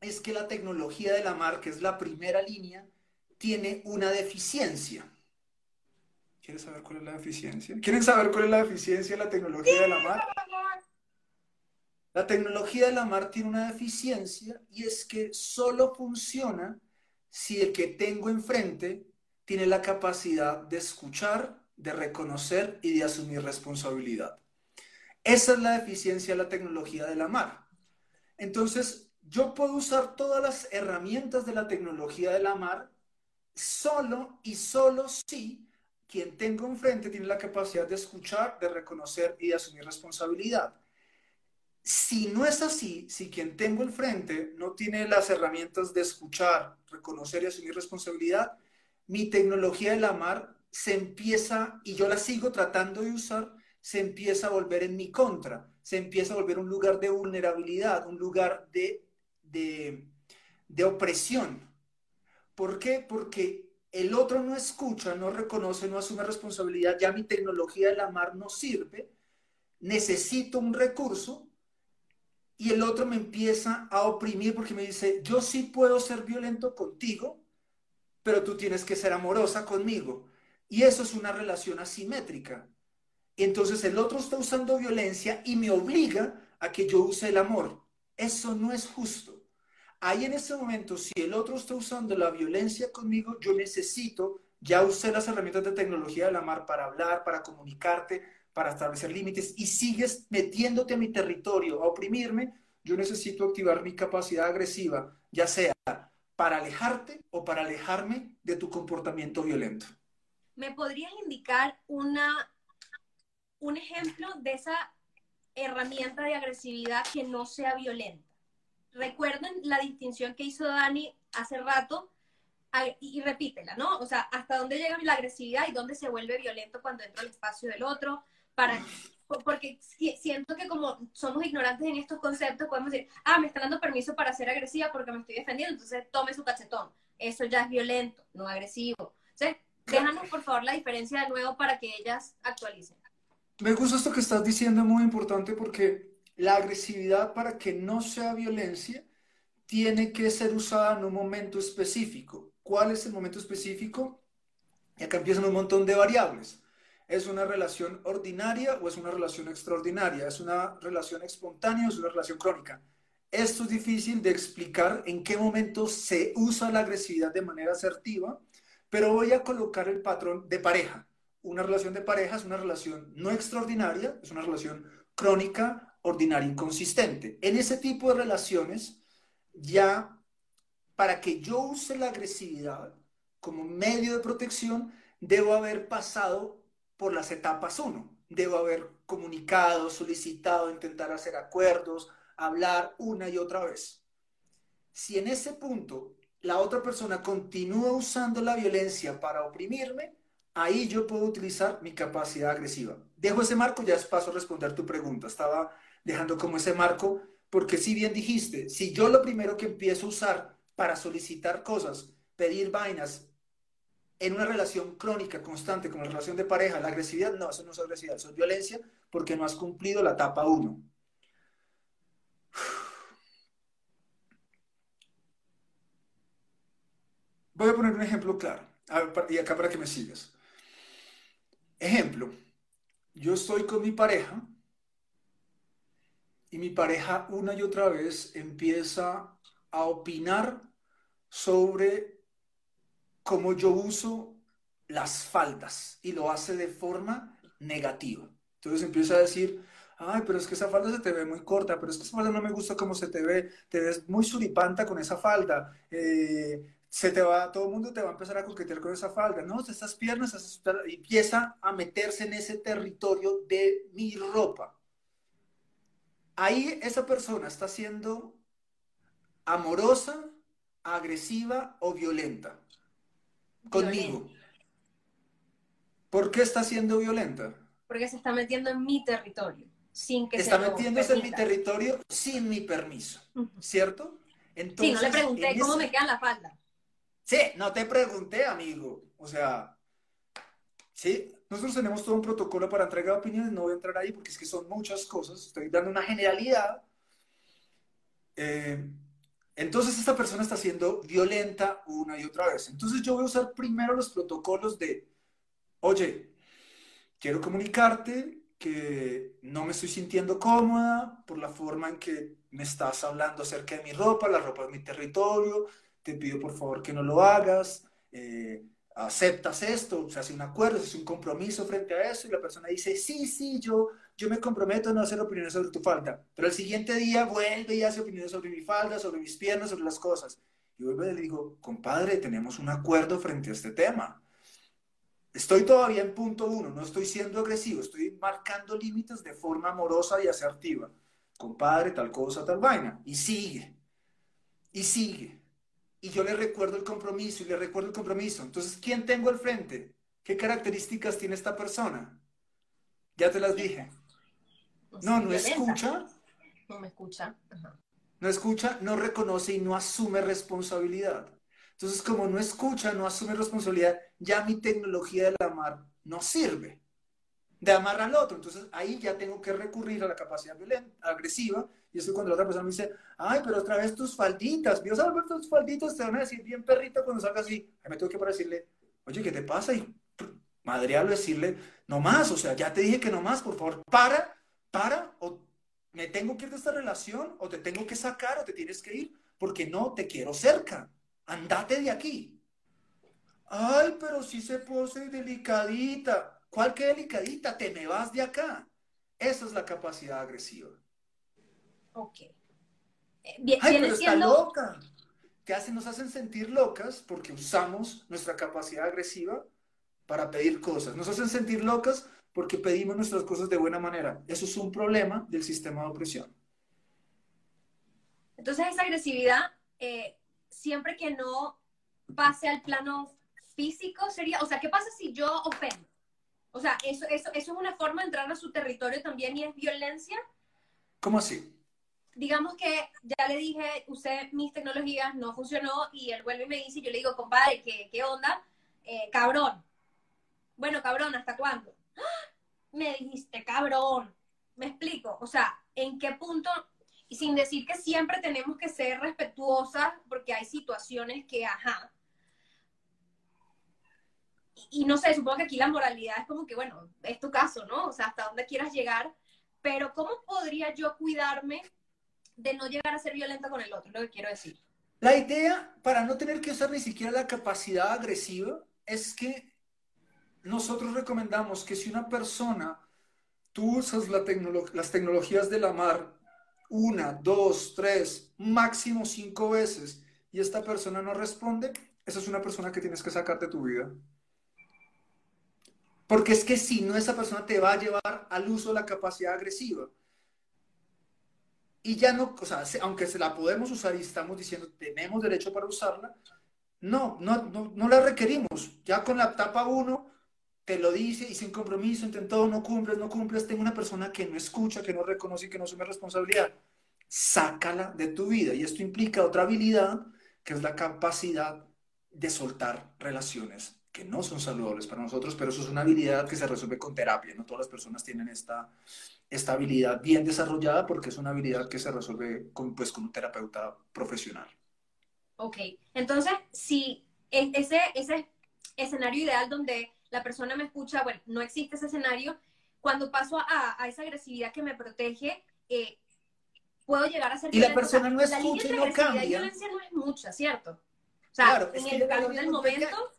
es que la tecnología de la mar, que es la primera línea, tiene una deficiencia. ¿Quieren saber cuál es la deficiencia? ¿Quieren saber cuál es la deficiencia de la tecnología de la mar? La tecnología de la mar tiene una deficiencia y es que solo funciona si el que tengo enfrente tiene la capacidad de escuchar de reconocer y de asumir responsabilidad. Esa es la deficiencia de la tecnología de la mar. Entonces, yo puedo usar todas las herramientas de la tecnología de la mar solo y solo si quien tengo enfrente tiene la capacidad de escuchar, de reconocer y de asumir responsabilidad. Si no es así, si quien tengo enfrente no tiene las herramientas de escuchar, reconocer y asumir responsabilidad, mi tecnología de la mar se empieza, y yo la sigo tratando de usar, se empieza a volver en mi contra, se empieza a volver un lugar de vulnerabilidad, un lugar de, de, de opresión. ¿Por qué? Porque el otro no escucha, no reconoce, no asume responsabilidad, ya mi tecnología de la mar no sirve, necesito un recurso y el otro me empieza a oprimir porque me dice, yo sí puedo ser violento contigo, pero tú tienes que ser amorosa conmigo. Y eso es una relación asimétrica. Entonces el otro está usando violencia y me obliga a que yo use el amor. Eso no es justo. Ahí en ese momento, si el otro está usando la violencia conmigo, yo necesito, ya usé las herramientas de tecnología de la mar para hablar, para comunicarte, para establecer límites y sigues metiéndote a mi territorio a oprimirme, yo necesito activar mi capacidad agresiva, ya sea para alejarte o para alejarme de tu comportamiento violento. ¿Me podrías indicar una, un ejemplo de esa herramienta de agresividad que no sea violenta? recuerden la distinción que hizo Dani hace rato y, repítela, ¿no? O sea, hasta dónde llega la agresividad y dónde se vuelve violento cuando entra al espacio del otro, para, porque siento que como somos ignorantes en estos conceptos, podemos decir, ah, me está dando permiso para ser agresiva porque me estoy defendiendo, entonces tome su cachetón. Eso ya es violento, no agresivo. Entonces, déjanos por favor la diferencia de nuevo para que ellas actualicen. Me gusta esto que estás diciendo, muy importante porque la agresividad para que no sea violencia tiene que ser usada en un momento específico. ¿Cuál es el momento específico? Y acá empiezan un montón de variables. ¿Es una relación ordinaria o es una relación extraordinaria? ¿Es una relación espontánea o es una relación crónica? Esto es difícil de explicar en qué momento se usa la agresividad de manera asertiva, pero voy a colocar el patrón de pareja. Una relación de pareja es una relación no extraordinaria, es una relación crónica ordinario inconsistente. En ese tipo de relaciones, ya para que yo use la agresividad como medio de protección, debo haber pasado por las etapas uno. Debo haber comunicado, solicitado, intentar hacer acuerdos, hablar una y otra vez. Si en ese punto la otra persona continúa usando la violencia para oprimirme, ahí yo puedo utilizar mi capacidad agresiva. Dejo ese marco, ya paso a responder tu pregunta. Estaba dejando como ese marco, porque si bien dijiste, si yo lo primero que empiezo a usar para solicitar cosas, pedir vainas, en una relación crónica, constante, como la relación de pareja, la agresividad, no, eso no es agresividad, eso es violencia, porque no has cumplido la etapa 1. Voy a poner un ejemplo claro, y acá para que me sigas. Ejemplo, yo estoy con mi pareja, y mi pareja una y otra vez empieza a opinar sobre cómo yo uso las faldas y lo hace de forma negativa. Entonces empieza a decir, ay, pero es que esa falda se te ve muy corta, pero es que esa falda no me gusta cómo se te ve, te ves muy suripanta con esa falda, eh, se te va, todo el mundo te va a empezar a coquetear con esa falda, no, estas piernas, empieza a meterse en ese territorio de mi ropa. Ahí esa persona está siendo amorosa, agresiva o violenta conmigo. ¿Por qué está siendo violenta? Porque se está metiendo en mi territorio, sin que está metiéndose en mi territorio sin mi permiso, ¿cierto? Entonces, sí, no le pregunté cómo me queda la falda. Sí, no te pregunté, amigo. O sea, sí, nosotros tenemos todo un protocolo para entrega de opiniones, no voy a entrar ahí porque es que son muchas cosas, estoy dando una generalidad. Eh, entonces esta persona está siendo violenta una y otra vez. Entonces yo voy a usar primero los protocolos de, oye, quiero comunicarte que no me estoy sintiendo cómoda por la forma en que me estás hablando acerca de mi ropa, la ropa es mi territorio, te pido por favor que no lo hagas. Eh, aceptas esto, se hace un acuerdo, se hace un compromiso frente a eso y la persona dice, sí, sí, yo, yo me comprometo a no hacer opiniones sobre tu falda, pero el siguiente día vuelve y hace opiniones sobre mi falda, sobre mis piernas, sobre las cosas. Y vuelvo y le digo, compadre, tenemos un acuerdo frente a este tema. Estoy todavía en punto uno, no estoy siendo agresivo, estoy marcando límites de forma amorosa y asertiva. Compadre, tal cosa, tal vaina. Y sigue. Y sigue. Y yo le recuerdo el compromiso y le recuerdo el compromiso. Entonces, ¿quién tengo al frente? ¿Qué características tiene esta persona? Ya te las dije. No, no escucha. No me escucha. No escucha, no reconoce y no asume responsabilidad. Entonces, como no escucha, no asume responsabilidad, ya mi tecnología del amar no sirve. De amar al otro. Entonces, ahí ya tengo que recurrir a la capacidad violenta, agresiva. Y eso cuando la otra persona me dice, ay, pero otra vez tus falditas, Dios ver tus falditas, te van a decir bien perrito cuando salgas así. Ahí me tengo que para decirle, oye, ¿qué te pasa? Y madrearlo, decirle, no más, o sea, ya te dije que no más, por favor, para, para, o me tengo que ir de esta relación, o te tengo que sacar, o te tienes que ir, porque no te quiero cerca andate de aquí. Ay, pero si se pose delicadita. ¿Cuál que delicadita? Te me vas de acá. Esa es la capacidad agresiva. Ok. Eh, Ay, pero está loca. Te hacen, nos hacen sentir locas porque usamos nuestra capacidad agresiva para pedir cosas. Nos hacen sentir locas porque pedimos nuestras cosas de buena manera. Eso es un problema del sistema de opresión. Entonces esa agresividad eh, siempre que no pase al plano físico sería, o sea, ¿qué pasa si yo ofendo? O sea, eso, eso, eso es una forma de entrar a su territorio también y es violencia. ¿Cómo así? Digamos que ya le dije, usé mis tecnologías, no funcionó y él vuelve y me dice, yo le digo, compadre, ¿qué, qué onda? Eh, cabrón. Bueno, cabrón, ¿hasta cuándo? Me dijiste, cabrón. Me explico. O sea, ¿en qué punto y sin decir que siempre tenemos que ser respetuosas, porque hay situaciones que, ajá. Y, no sé, supongo que aquí la moralidad es como que, bueno, es tu caso, ¿no? O sea, hasta dónde quieras llegar, pero ¿cómo podría yo cuidarme de no llegar a ser violenta con el otro? lo que quiero decir. La idea, para no tener que usar ni siquiera la capacidad agresiva, es que nosotros recomendamos que si una persona, tú usas la las tecnologías de la mar una, dos, tres, máximo cinco veces y esta persona no responde, esa es una persona que tienes que sacar de tu vida. Porque es que si no, esa persona te va a llevar al uso de la capacidad agresiva. Y ya no, o sea, aunque se la podemos usar y estamos diciendo tenemos derecho para usarla, no, no, no, no la requerimos. Ya con la etapa uno te lo dice y sin compromiso, intentó, no cumples, no cumples, tengo una persona que no escucha, que no reconoce y que no asume responsabilidad. Sácala de tu vida. Y esto implica otra habilidad, que es la capacidad de soltar relaciones que no son saludables para nosotros, pero eso es una habilidad que se resuelve con terapia. No todas las personas tienen esta, esta habilidad bien desarrollada porque es una habilidad que se resuelve con, pues, con un terapeuta profesional. Ok, entonces, si e, ese, ese escenario ideal donde la persona me escucha, bueno, no existe ese escenario. Cuando paso a, esa agresividad que me protege, eh, puedo llegar a ser Y la persona no escucha y no cambia. La violencia no es mucha, ¿cierto? O sea, en el calor del momento...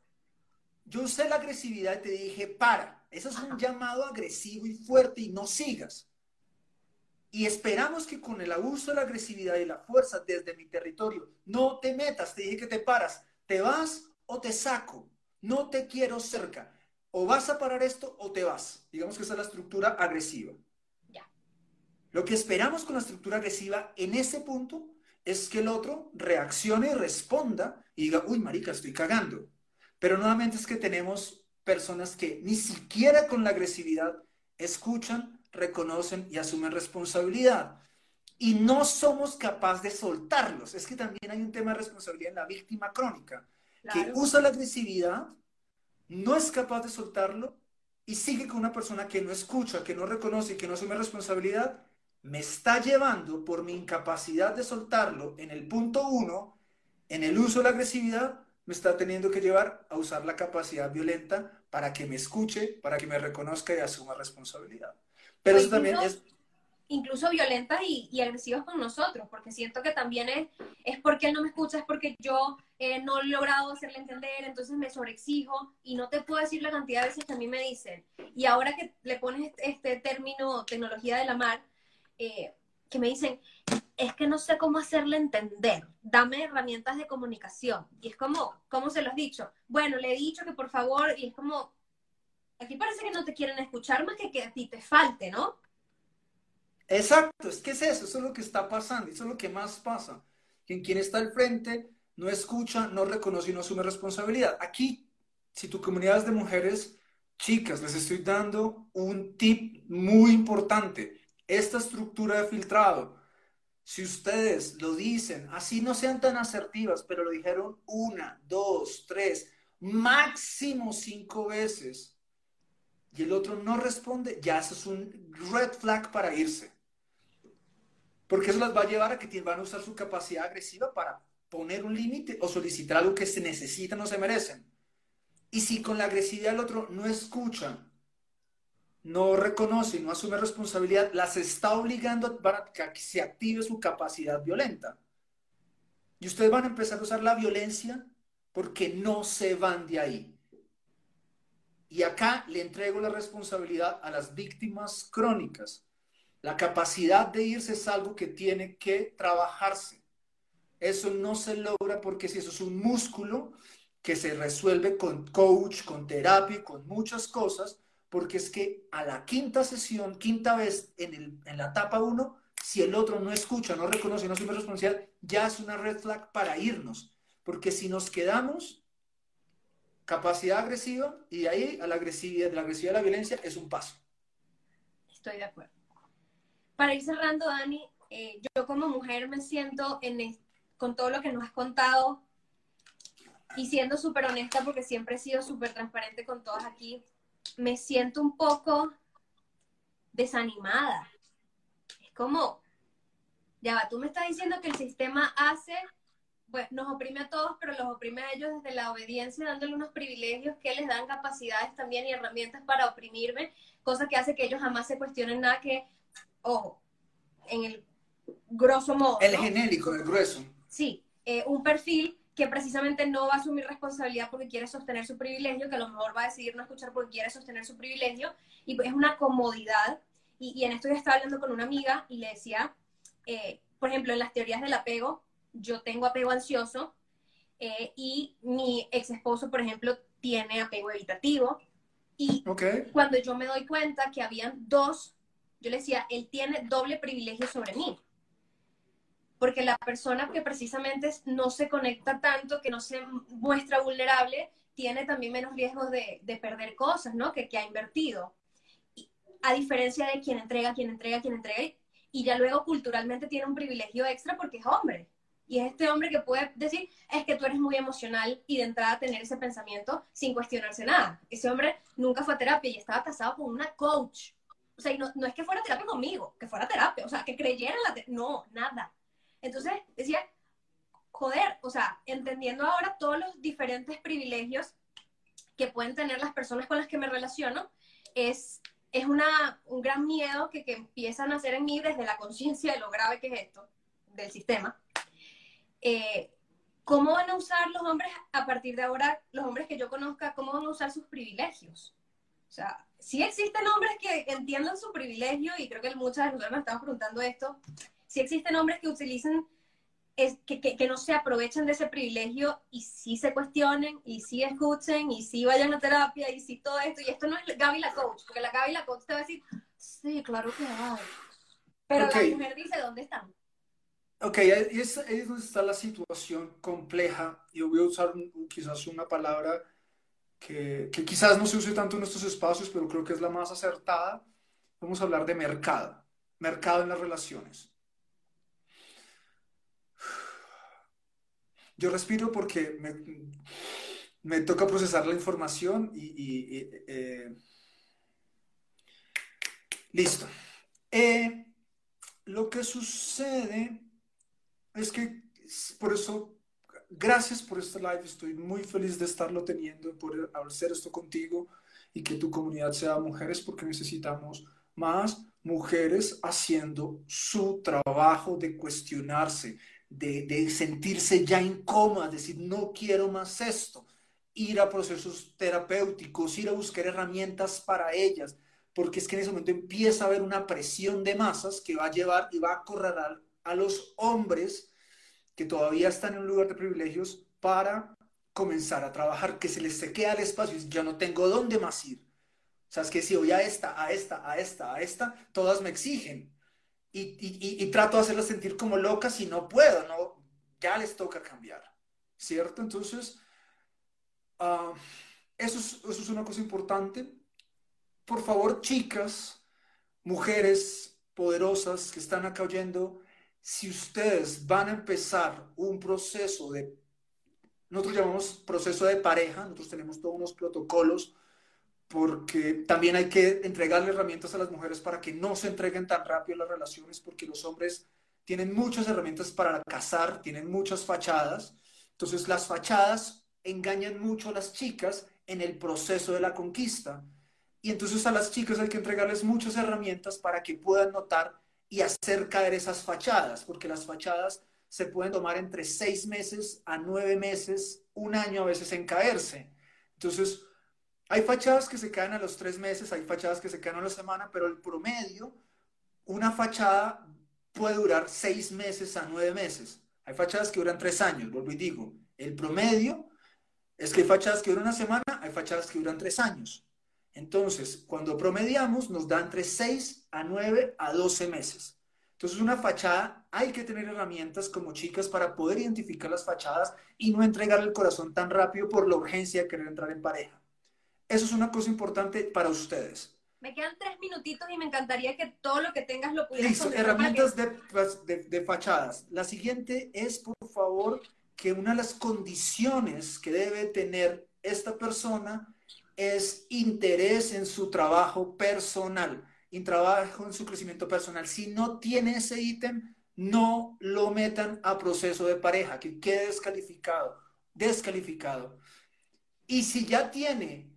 Yo usé la agresividad y te dije, para, eso es un llamado agresivo y fuerte y no sigas. Y esperamos que con el abuso de la agresividad y la fuerza desde mi territorio, no te metas, te dije que te paras, te vas o te saco, no te quiero cerca o vas a parar esto o te vas. Digamos que esa es la estructura agresiva. Ya. Lo que esperamos con la estructura agresiva en ese punto es que el otro reaccione y responda y diga, uy, marica, estoy cagando. Pero nuevamente es que tenemos personas que ni siquiera con la agresividad escuchan, reconocen y asumen responsabilidad. Y no somos capaces de soltarlos. Es que también hay un tema de responsabilidad en la víctima crónica, que usa la agresividad no es capaz de soltarlo y sigue con una persona que no escucha, que no reconoce y que no asume responsabilidad, me está llevando por mi incapacidad de soltarlo en el punto uno, en el uso de la agresividad, me está teniendo que llevar a usar la capacidad violenta para que me escuche, para que me reconozca y asuma responsabilidad. Pero eso también es... incluso violentas y, agresivas con nosotros, porque siento que también es, es porque él no me escucha, es porque yo eh, no he logrado hacerle entender, entonces me sobreexijo y no te puedo decir la cantidad de veces que a mí me dicen. Y ahora que le pones este, este término tecnología de la mar, eh, que me dicen, es que no sé cómo hacerle entender, dame herramientas de comunicación. Y es como, ¿cómo se lo has dicho? Bueno, le he dicho que por favor, y es como, aquí parece que no te quieren escuchar más que que a ti te falte, ¿no? Exacto, es que es eso, eso es lo que está pasando, eso es lo que más pasa. Que quien está al frente no escucha, no reconoce y no asume responsabilidad. Aquí, si tu comunidad es de mujeres, chicas, les estoy dando un tip muy importante. Esta estructura de filtrado, si ustedes lo dicen, así no sean tan asertivas, pero lo dijeron una, dos, tres, máximo cinco veces, y el otro no responde, ya eso es un red flag para irse. Porque eso las va a llevar a que van a usar su capacidad agresiva para poner un límite o solicitar algo que se necesitan o se merecen. Y si con la agresividad del otro no escucha, no reconoce, no asume responsabilidad, las está obligando a que se active su capacidad violenta. Y ustedes van a empezar a usar la violencia porque no se van de ahí. Y acá le entrego la responsabilidad a las víctimas crónicas la capacidad de irse es algo que tiene que trabajarse. Eso no se logra porque si eso es un músculo que se resuelve con coach, con terapia, con muchas cosas, porque es que a la quinta sesión, quinta vez en, la etapa uno, si el otro no escucha, no reconoce, no asume responsabilidad, ya es una red flag para irnos. Porque si nos quedamos, capacidad agresiva, y de ahí a la agresividad, la agresividad a la violencia es un paso. Estoy de acuerdo. Para ir cerrando, Dani, eh, yo como mujer me siento en, con todo lo que nos has contado y siendo súper honesta porque siempre he sido súper transparente con todas aquí, me siento un poco desanimada. Es como, ya va, tú me estás diciendo que el sistema hace, pues nos oprime a todos, pero los oprime a ellos desde la obediencia, dándole unos privilegios que les dan capacidades también y herramientas para oprimirme, cosa que hace que ellos jamás se cuestionen nada que ojo, en el grosso modo. El genérico, el grueso. Sí, eh, un perfil que precisamente no va a asumir responsabilidad porque quiere sostener su privilegio, que a lo mejor va a decidir no escuchar porque quiere sostener su privilegio, y es una comodidad. Y, en esto yo estaba hablando con una amiga y le decía, eh, por ejemplo, en las teorías del apego, yo tengo apego ansioso eh, y mi ex esposo, por ejemplo, tiene apego evitativo. Y cuando yo me doy cuenta que habían dos yo le decía, él tiene doble privilegio sobre mí. Porque la persona que precisamente no se conecta tanto, que no se muestra vulnerable, tiene también menos riesgo de, perder cosas, ¿no? Que, que ha invertido. a diferencia de quien entrega, quien entrega, quien entrega, y ya luego culturalmente tiene un privilegio extra porque es hombre. Y es este hombre que puede decir, es que tú eres muy emocional y de entrada tener ese pensamiento sin cuestionarse nada. Ese hombre nunca fue a terapia y estaba casado con una coach o sea, y no, no es que fuera terapia conmigo, que fuera terapia, o sea, que creyera la terapia, no, nada. Entonces decía, joder, o sea, entendiendo ahora todos los diferentes privilegios que pueden tener las personas con las que me relaciono, es, es una, un gran miedo que, que empiezan a hacer en mí desde la conciencia de lo grave que es esto, del sistema. Eh, ¿Cómo van a usar los hombres a partir de ahora, los hombres que yo conozca, cómo van a usar sus privilegios? O sea, sí existen hombres que entiendan su privilegio, y creo que muchas de nosotros nos estamos preguntando esto, sí existen hombres que utilicen, es, que, que, no se aprovechen de ese privilegio y sí se cuestionen, y sí escuchen, y sí vayan a terapia, y sí todo esto. Y esto no es Gaby la coach, porque la Gaby la coach te va a decir, sí, claro que hay. Pero la mujer dice, ¿dónde están? Ok, ahí es, ahí es donde está la situación compleja. Yo voy a usar quizás una palabra que, quizás no se use tanto en estos espacios, pero creo que es la más acertada. Vamos a hablar de mercado, mercado en las relaciones. Yo respiro porque me, toca procesar la información y... Eh, listo. Eh, lo que sucede es que por eso gracias por este live, estoy muy feliz de estarlo teniendo, por hacer esto contigo y que tu comunidad sea mujeres porque necesitamos más mujeres haciendo su trabajo de cuestionarse, de, sentirse ya incómodas, decir, no quiero más esto, ir a procesos terapéuticos, ir a buscar herramientas para ellas, porque es que en ese momento empieza a haber una presión de masas que va a llevar y va a acorralar a los hombres que todavía están en un lugar de privilegios para comenzar a trabajar, que se les queda el espacio y ya no tengo dónde más ir. O sea, es que si voy a esta, a esta, a esta, a esta, todas me exigen. Y, trato de hacerlas sentir como locas y no puedo, no, ya les toca cambiar, ¿cierto? Entonces, uh, eso, es, eso es una cosa importante. Por favor, chicas, mujeres poderosas que están acá oyendo, si ustedes van a empezar un proceso de, nosotros llamamos proceso de pareja, nosotros tenemos todos unos protocolos porque también hay que entregarle herramientas a las mujeres para que no se entreguen tan rápido las relaciones, porque los hombres tienen muchas herramientas para casar, tienen muchas fachadas. Entonces las fachadas engañan mucho a las chicas en el proceso de la conquista. Y entonces a las chicas hay que entregarles muchas herramientas para que puedan notar y hacer caer esas fachadas, porque las fachadas se pueden tomar entre seis meses a nueve meses, un año a veces en caerse. Entonces, hay fachadas que se caen a los tres meses, hay fachadas que se caen a la semana, pero el promedio, una fachada puede durar seis meses a nueve meses. Hay fachadas que duran tres años, vuelvo y digo. El promedio es que hay fachadas que duran una semana, hay fachadas que duran tres años. Entonces, cuando promediamos, nos da entre seis a nueve a doce meses. Entonces, una fachada, hay que tener herramientas como chicas para poder identificar las fachadas y no entregar el corazón tan rápido por la urgencia de querer entrar en pareja. Eso es una cosa importante para ustedes. Me quedan tres minutitos y me encantaría que todo lo que tengas lo pudieras Listo, herramientas de, de, fachadas. La siguiente es, por favor, que una de las condiciones que debe tener esta persona es interés en su trabajo personal, y trabajo en su crecimiento personal. Si no tiene ese ítem, no lo metan a proceso de pareja, que quede descalificado, descalificado. Y si ya tiene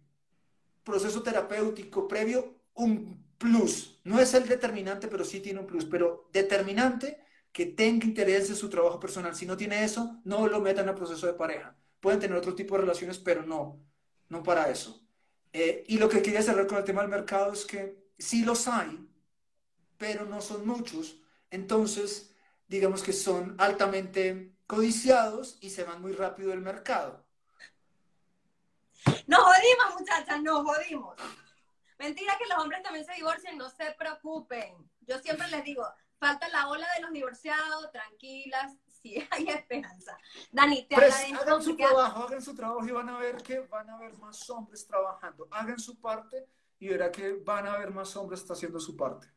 proceso terapéutico previo un plus. No es el determinante, pero sí tiene un plus. Pero determinante que tenga interés en su trabajo personal. Si no tiene eso, no lo metan a proceso de pareja. Pueden tener otro tipo de relaciones, pero no, no para eso. Eh, y lo que quería cerrar con el tema del mercado es que sí los hay, pero no son muchos. Entonces, digamos que son altamente codiciados y se van muy rápido del mercado. Nos jodimos, muchachas, nos jodimos. Mentira que los hombres también se divorcian, no se preocupen. Yo siempre les digo, falta la ola de los divorciados, tranquilas, sí hay esperanza. Dani, te agradezco. Hagan su trabajo, hagan su trabajo y van a ver que van a haber más hombres trabajando. Hagan su parte y verá que van a haber más hombres haciendo su parte.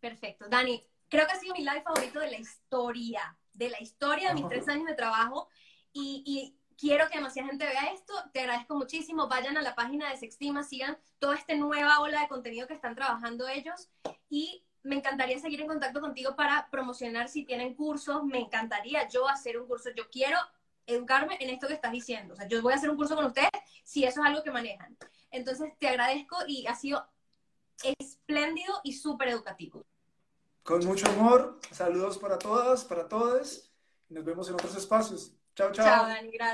Perfecto. Dani, creo que ha sido mi live favorito de la historia, de la historia de mis tres años de trabajo. Y, y quiero que demasiada gente vea esto. Te agradezco muchísimo. Vayan a la página de Sextima, sigan toda esta nueva ola de contenido que están trabajando ellos. Y me encantaría seguir en contacto contigo para promocionar si tienen cursos. Me encantaría yo hacer un curso. Yo quiero educarme en esto que estás diciendo. O sea, yo voy a hacer un curso con ustedes si eso es algo que manejan. Entonces, te agradezco y ha sido espléndido y súper educativo. Con mucho amor. Saludos para todas, para todos. Nos vemos en otros espacios. Chao, chao. Chao, Dani. Gracias.